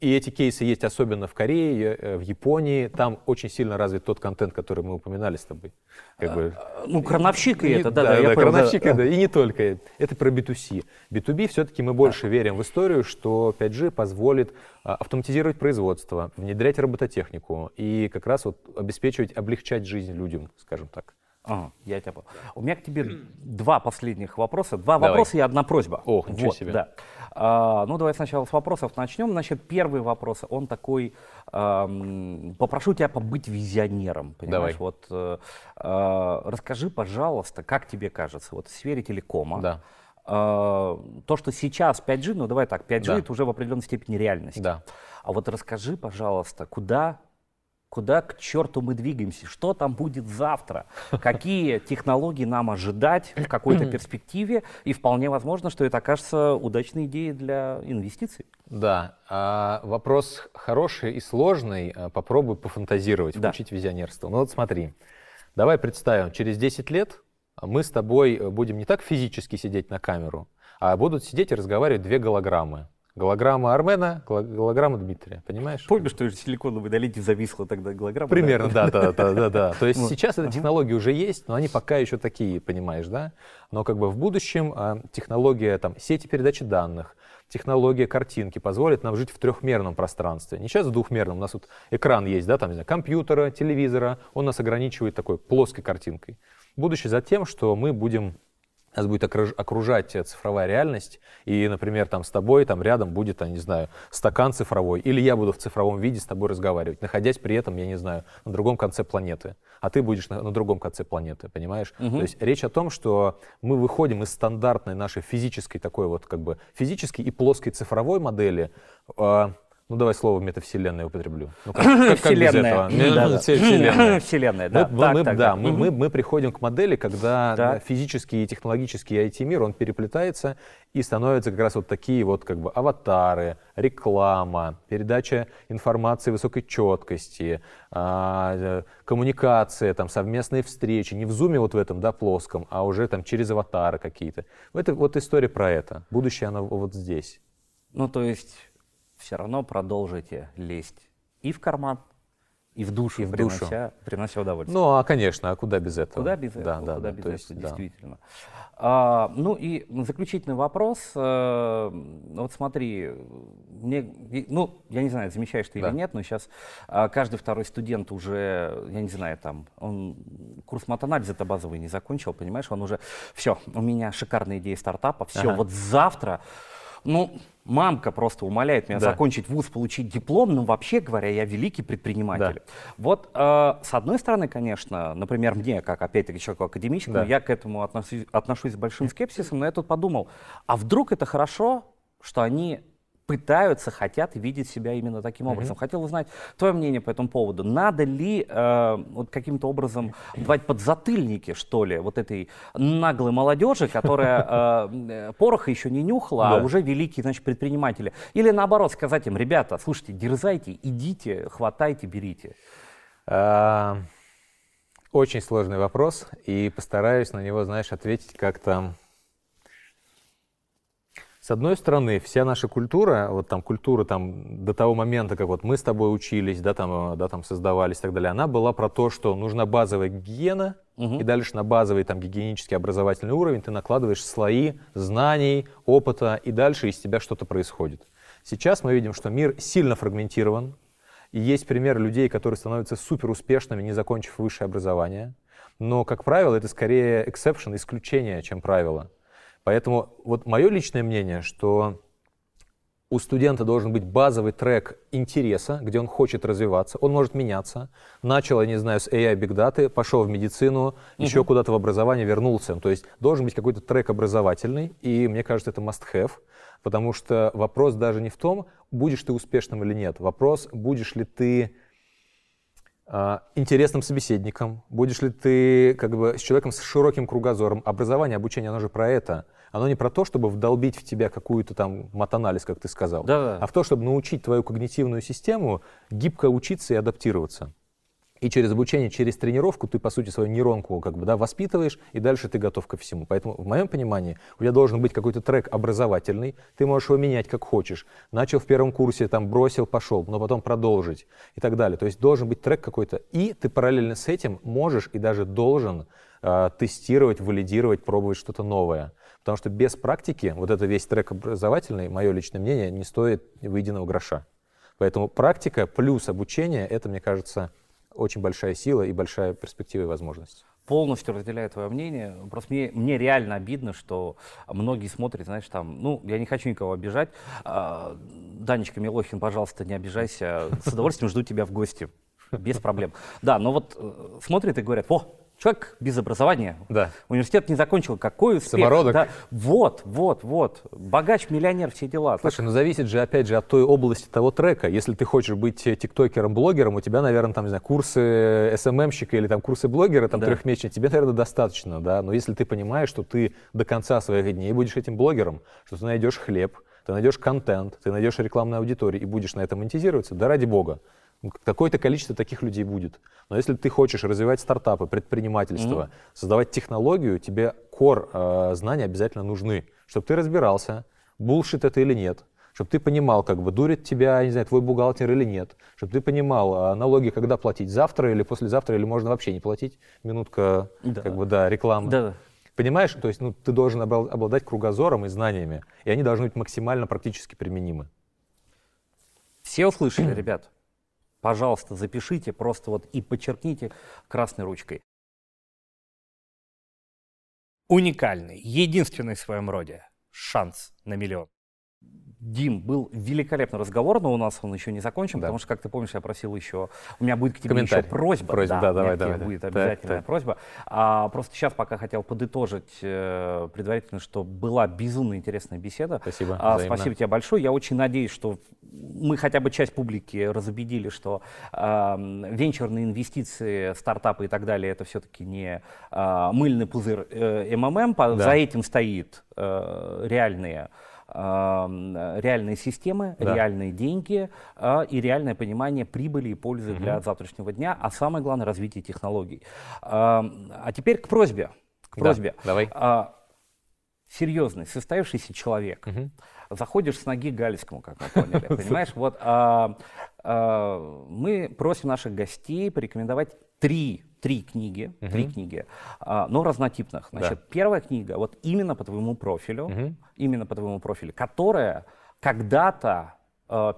и эти кейсы есть особенно в Корее, э, в Японии. Там очень сильно развит тот контент, который мы упоминали с тобой. Как бы, Ну, крановщик и это, да, да, я понял, да. крановщик, да, и не только. Это про B2C. B2B все-таки мы больше верим в историю, что 5G позволит а, автоматизировать производство, внедрять робототехнику и как раз вот обеспечивать, облегчать жизнь людям, скажем так. Ага, я тебя понял. У меня к тебе два последних вопроса. Два Давай. вопроса и одна просьба. Ох, ничего себе. Да. А, ну, давай сначала с вопросов начнем. Значит, первый вопрос, он такой, ам, попрошу тебя побыть визионером, понимаешь? Давай. Вот, э, а, расскажи, пожалуйста, как тебе кажется, вот в сфере телекома, Да. то, что сейчас 5G, ну давай так, 5G Да. это уже в определенной степени реальность. Да. А вот расскажи, пожалуйста, куда, куда к черту мы двигаемся? Что там будет завтра? Какие технологии нам ожидать в какой-то перспективе? И вполне возможно, что это окажется удачной идеей для инвестиций. Да, а, вопрос хороший и сложный. А, Попробуй пофантазировать, Да. включить визионерство. Ну вот смотри, давай представим, через 10 лет мы с тобой будем не так физически сидеть на камеру, а будут сидеть и разговаривать две голограммы. Голограмма Армена, голо- голограмма Дмитрия, понимаешь? Помнишь, что из силиконовой долинки зависла тогда голограмма? Примерно, да, да, да, да, да. То есть сейчас эти технологии уже есть, но они пока еще такие, понимаешь, да? Но как бы в будущем а, технология там сети передачи данных, технология картинки позволит нам жить в трехмерном пространстве. Не сейчас в двухмерном, у нас вот экран есть, да, там, не знаю, компьютера, телевизора, он нас ограничивает такой плоской картинкой. Будущее за тем, что мы будем нас будет окруж- окружать э, цифровая реальность, и, например, там с тобой там рядом будет, я не знаю, стакан цифровой, или я буду в цифровом виде с тобой разговаривать, находясь при этом, я не знаю, на другом конце планеты, а ты будешь на, на другом конце планеты, понимаешь? То есть речь о том, что мы выходим из стандартной нашей физической такой вот как бы физической и плоской цифровой модели, э, ну давай слово метавселенная употреблю. Ну, как, как- как без этого? Да-да. Вселенная. Вселенная, да. мы, Так, мы- так, да, так. мы, мы- мы приходим к модели, когда да, физический и технологический IT-мир, он переплетается и становятся как раз вот такие вот как бы аватары, реклама, передача информации высокой четкости, а, э, коммуникация, там, совместные встречи, не в зуме вот в этом, да, плоском, а уже там через аватары какие-то. Это вот история про это. Будущее, оно вот здесь. Ну, то есть все равно продолжите лезть и в карман, и в душу, И в душу. принося, удовольствие. Ну, а, конечно, а куда без этого? Куда без Да, этого? да, Куда да, без то есть, этого, да. действительно. А, ну и заключительный вопрос. э, вот смотри, мне, ну, я не знаю, замечаешь ты Да. или нет, но сейчас каждый второй студент уже, я не знаю, там, он курс матанализа-то базовый не закончил, понимаешь, он уже, все, у меня шикарная идея стартапа, все, Ага. вот завтра, ну, мамка просто умоляет меня Да. закончить вуз, получить диплом, но вообще говоря, я великий предприниматель. Да. Вот, э, с одной стороны, конечно, например, мне, как опять-таки человеку академическому, Да. я к этому отношусь, отношусь с большим скепсисом, но я тут подумал, а вдруг это хорошо, что они пытаются, хотят и видят себя именно таким образом. Хотел узнать твое мнение по этому поводу. Надо ли э, вот каким-то образом давать подзатыльники, что ли, вот этой наглой молодежи, которая э, э, пороха еще не нюхала, а Да. уже великие, значит, предприниматели. Или наоборот, сказать им, ребята, слушайте, дерзайте, идите, хватайте, берите. А, Очень сложный вопрос, и постараюсь на него, знаешь, ответить как-то... С одной стороны, вся наша культура, вот там культура там до того момента, как вот мы с тобой учились, да, там, э, да, там создавались и так далее, она была про то, что нужна базовая гигиена, и дальше на базовый там гигиенический образовательный уровень ты накладываешь слои знаний, опыта, и дальше из тебя что-то происходит. Сейчас мы видим, что мир сильно фрагментирован, и есть пример людей, которые становятся супер успешными, не закончив высшее образование. Но, как правило, это скорее exception, исключение, чем правило. Поэтому вот мое личное мнение, что у студента должен быть базовый трек интереса, где он хочет развиваться, он может меняться. Начал, я не знаю, с AI Big Data, пошел в медицину, еще куда-то в образование вернулся. То есть должен быть какой-то трек образовательный, и мне кажется, это must-have, потому что вопрос даже не в том, будешь ты успешным или нет. Вопрос, будешь ли ты интересным собеседником, будешь ли ты как бы с человеком с широким кругозором. Образование, обучение, оно же про это. Оно не про то, чтобы вдолбить в тебя какую-то там матанализ, как ты сказал, Да-да. а в то, чтобы научить твою когнитивную систему гибко учиться и адаптироваться. И через обучение, через тренировку ты, по сути, свою нейронку как бы, да, воспитываешь, и дальше ты готов ко всему. Поэтому, в моем понимании, у тебя должен быть какой-то трек образовательный, ты можешь его менять как хочешь. Начал в первом курсе, там, бросил, пошел, но потом продолжить и так далее. То есть должен быть трек какой-то, и ты параллельно с этим можешь и даже должен э, тестировать, валидировать, пробовать что-то новое. Потому что без практики, вот это весь трек образовательный, мое личное мнение, не стоит выеденного гроша. Поэтому практика плюс обучение, это, мне кажется, очень большая сила и большая перспектива и возможность. Полностью разделяю твое мнение. Просто мне, мне реально обидно, что многие смотрят, знаешь, там, ну, я не хочу никого обижать. А, Данечка Милохин, пожалуйста, не обижайся. С удовольствием жду тебя в гости. Без проблем. Да, но вот э, смотрят и говорят, о, Человек без образования. Да. Университет не закончил. Какой успех? Самородок. Да. Вот, вот, вот. Богач, миллионер, все дела. Слушай, ну зависит же, опять же, от той области того трека. Если ты хочешь быть э, тиктокером, блогером, у тебя, наверное, там, не знаю, курсы СММщика или там курсы блогера, там, Да. трехмесячные, тебе, наверное, достаточно, да. Но если ты понимаешь, что ты до конца своих дней будешь этим блогером, что ты найдешь хлеб, ты найдешь контент, ты найдешь рекламную аудиторию и будешь на этом монетизироваться, да ради бога. Ну, Какое-то количество таких людей будет. Но если ты хочешь развивать стартапы, предпринимательство, создавать технологию, тебе кор э, знания обязательно нужны, чтобы ты разбирался, булшит это или нет, чтобы ты понимал, как бы дурит тебя, не знаю, твой бухгалтер или нет, чтобы ты понимал, а, налоги когда платить, завтра или послезавтра, или можно вообще не платить, минутка, Да. как бы, да, рекламы. Да. Понимаешь, то есть ну, ты должен обла- обладать кругозором и знаниями, и они должны быть максимально практически применимы. Все услышали, ребят? Пожалуйста, запишите просто вот и подчеркните красной ручкой. Уникальный, единственный в своем роде шанс на миллион. Дим, был великолепный разговор, но у нас он еще не закончен, Да. потому что, как ты помнишь, я просил еще, у меня будет к тебе еще просьба. Просьба, да, меня давай, давай, будет да. обязательная Так, просьба. А, просто сейчас пока хотел подытожить э, предварительно, что была безумно интересная беседа. Спасибо, А, взаимно. спасибо тебе большое. Я очень надеюсь, что мы хотя бы часть публики разубедили, что м, венчурные инвестиции, стартапы и так далее, это все-таки не а, мыльный пузырь э, МММ. По- Да. За этим стоит э, реальные реальные системы, Да. реальные деньги а, и реальное понимание прибыли и пользы для завтрашнего дня, а самое главное развитие технологий. А, теперь к просьбе. К Да, просьбе. давай. А, серьезный, состоявшийся человек. Заходишь с ноги к Галицкому, как мы поняли, понимаешь? Вот а, мы просим наших гостей порекомендовать три, три книги, три книги, а, но разнотипных. Значит, первая книга, вот именно по твоему профилю, именно по твоему профилю, которая когда-то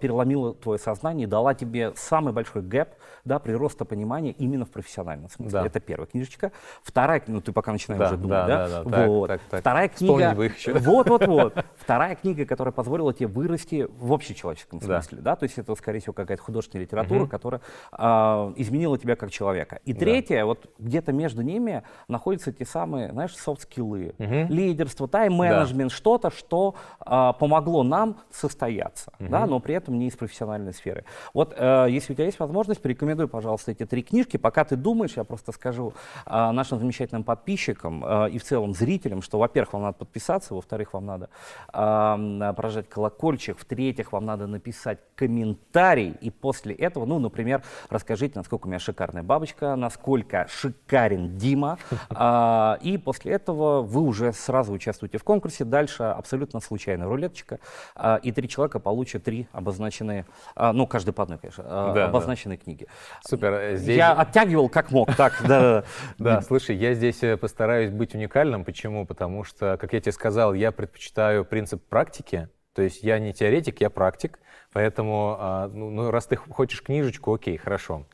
переломила твое сознание и дала тебе самый большой гэп, да, прироста понимания именно в профессиональном смысле. Да. Это первая книжечка. Вторая, ну ты пока начинаешь Да, уже думать, да, да? да, да. Так, Вот. так, так. Вторая Вспомнить книга. их еще. Вот, вот, вот. Вторая книга, которая позволила тебе вырасти в общечеловеческом Да. смысле, да, то есть это, скорее всего, какая-то художественная литература, которая а, изменила тебя как человека. И третья, вот где-то между ними находятся те самые, знаешь, софт-скиллы, лидерство, тайм-менеджмент, что-то, что а, помогло нам состояться, да, но при этом не из профессиональной сферы. Вот, э, если у тебя есть возможность, порекомендуй, пожалуйста, эти три книжки. Пока ты думаешь, я просто скажу а, нашим замечательным подписчикам а, и в целом зрителям, что, во-первых, вам надо подписаться, во-вторых, вам надо м, прожать колокольчик, в-третьих, вам надо написать комментарий, и после этого, ну, например, расскажите, насколько у меня шикарная бабочка, насколько шикарен Дима, а, и после этого вы уже сразу участвуете в конкурсе, дальше абсолютно случайная рулеточка, а, и три человека получат три обозначенные, а, ну, каждый по одной, конечно, а, Да, да. обозначенные книги. Супер. Здесь... Я оттягивал как мог, так, да, Да, слушай, я здесь э, постараюсь быть уникальным. Почему? Потому что, как я тебе сказал, я предпочитаю принцип практики. То есть я не теоретик, я практик. Поэтому, а, ну, ну, раз ты хочешь книжечку, окей, хорошо.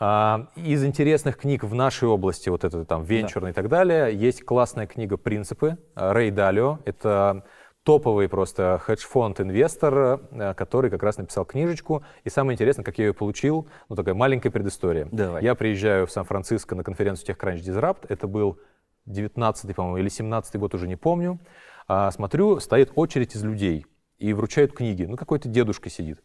Из интересных книг в нашей области, вот это там венчурный и так далее, есть классная книга «Принципы» Рэй Далио. Это топовый просто хедж-фонд-инвестор, э, который как раз написал книжечку. И самое интересное, как я ее получил, ну такая маленькая предыстория. Давай. Я приезжаю в Сан-Франциско на конференцию TechCrunch Disrupt. Это был 19 по-моему, или 17 год, уже не помню. А, смотрю, стоит очередь из людей и вручают книги. Ну, какой-то дедушка сидит.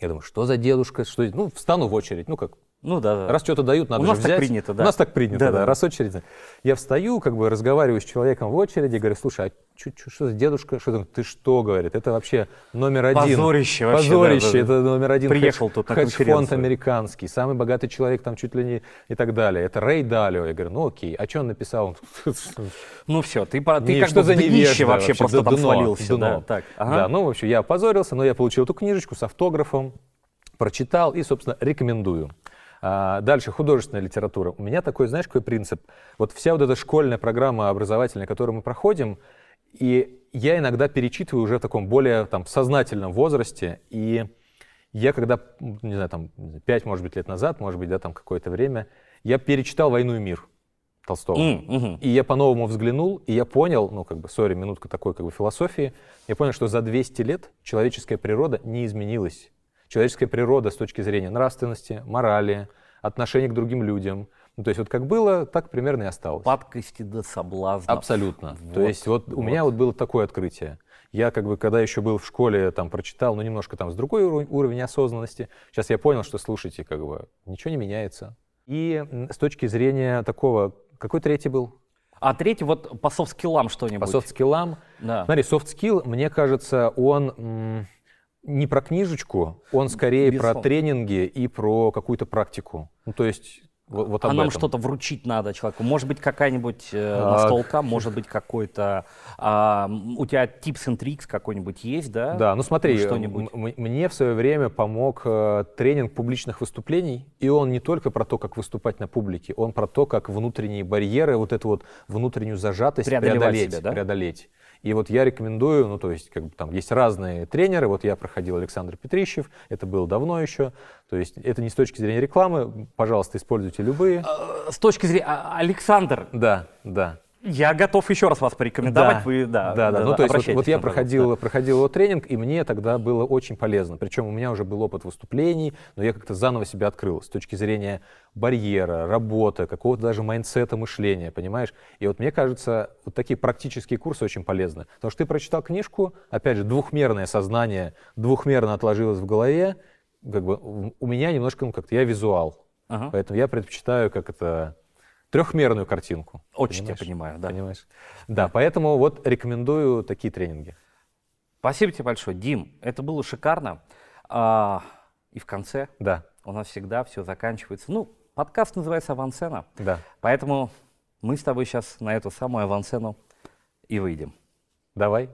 Я думаю, что за дедушка? Что... Ну, встану в очередь. Ну, как, Ну да, да. Раз что-то дают, надо У же нас так взять. принято, да. У нас так принято, Да, да. да. Раз очередь. Я встаю, как бы разговариваю с человеком в очереди, говорю, слушай, а чё- чё- что за дедушка? Что там? Ты что, говорит? Это вообще номер один. Позорище вообще, Позорище. да, да, да. Это номер один. Приехал хедж- тут на конференцию. американский, самый богатый человек там чуть ли не и так далее. Это Рэй Далио. Я говорю, ну окей. А что он написал? Ну все, ты, ты Не, как что бы за в днище невежда вообще просто там дно, свалился. дно. Да, так, ага. Да, ну, в общем, я опозорился, но я получил эту книжечку с автографом, прочитал и, собственно, рекомендую. А, дальше, художественная литература. У меня такой, знаешь, какой принцип? Вот вся вот эта школьная программа образовательная, которую мы проходим, и я иногда перечитываю уже в таком более там, сознательном возрасте, и я когда, не знаю, там, 5, может быть, лет назад, может быть, да, там какое-то время, я перечитал «Войну и мир» Толстого. Мгм. И я по-новому взглянул, и я понял, ну, как бы, сори, минутка такой, как бы, философии, я понял, что за 200 лет человеческая природа не изменилась. Человеческая природа с точки зрения нравственности, морали, отношения к другим людям, Ну, то есть вот как было, так примерно и осталось. Падкости до соблазна. Абсолютно. То Вот, есть вот, у меня вот было такое открытие. Я как бы, когда еще был в школе, там прочитал, ну, немножко там с другой уровень, осознанности. Сейчас я понял, что, слушайте, как бы, ничего не меняется. И с точки зрения такого, какой третий был? А третий вот по софт-скиллам что-нибудь. По софт-скиллам. Да. Смотри, soft skill, мне кажется, он не про книжечку, он скорее про Безусловно. тренинги и про какую-то практику. Ну, то есть вот, вот а об нам этом. что-то вручить надо человеку. Может быть, какая-нибудь э, А, настолка, может быть, какой-то... а, м, у тебя tips and tricks какой-нибудь есть, да? Да, ну смотри, что-нибудь. мне в свое время помог э, тренинг публичных выступлений, и он не только про то, как выступать на публике, он про то, как внутренние барьеры, вот эту вот внутреннюю зажатость преодолеть. себя, да? преодолеть. И вот я рекомендую, ну то есть как бы там есть разные тренеры, вот я проходил Александр Петрищев, это было давно еще, то есть это не с точки зрения рекламы, пожалуйста, используйте любые. Э, С точки зрения... а, Александр, Да, да. Я готов еще раз вас порекомендовать. Да, Вы, да, да, да. Ну, то есть вот, вот я проходил, проходил его тренинг, и мне тогда было очень полезно. Причем у меня уже был опыт выступлений, но я как-то заново себя открыл с точки зрения барьера, работы, какого-то даже майндсета мышления, понимаешь? И вот мне кажется, вот такие практические курсы очень полезны. Потому что ты прочитал книжку, опять же, двухмерное сознание двухмерно отложилось в голове, как бы у у меня немножко, ну, как-то я визуал. Ага. Поэтому я предпочитаю как это трехмерную картинку. Очень понимаешь? понимаю, да. Понимаешь? Да, поэтому вот рекомендую такие тренинги. Спасибо тебе большое, Дим. Это было шикарно. А, и в конце Да, у нас всегда все заканчивается. Ну, подкаст называется «Авансцена». да. Поэтому мы с тобой сейчас на эту самую авансцену и выйдем. Давай.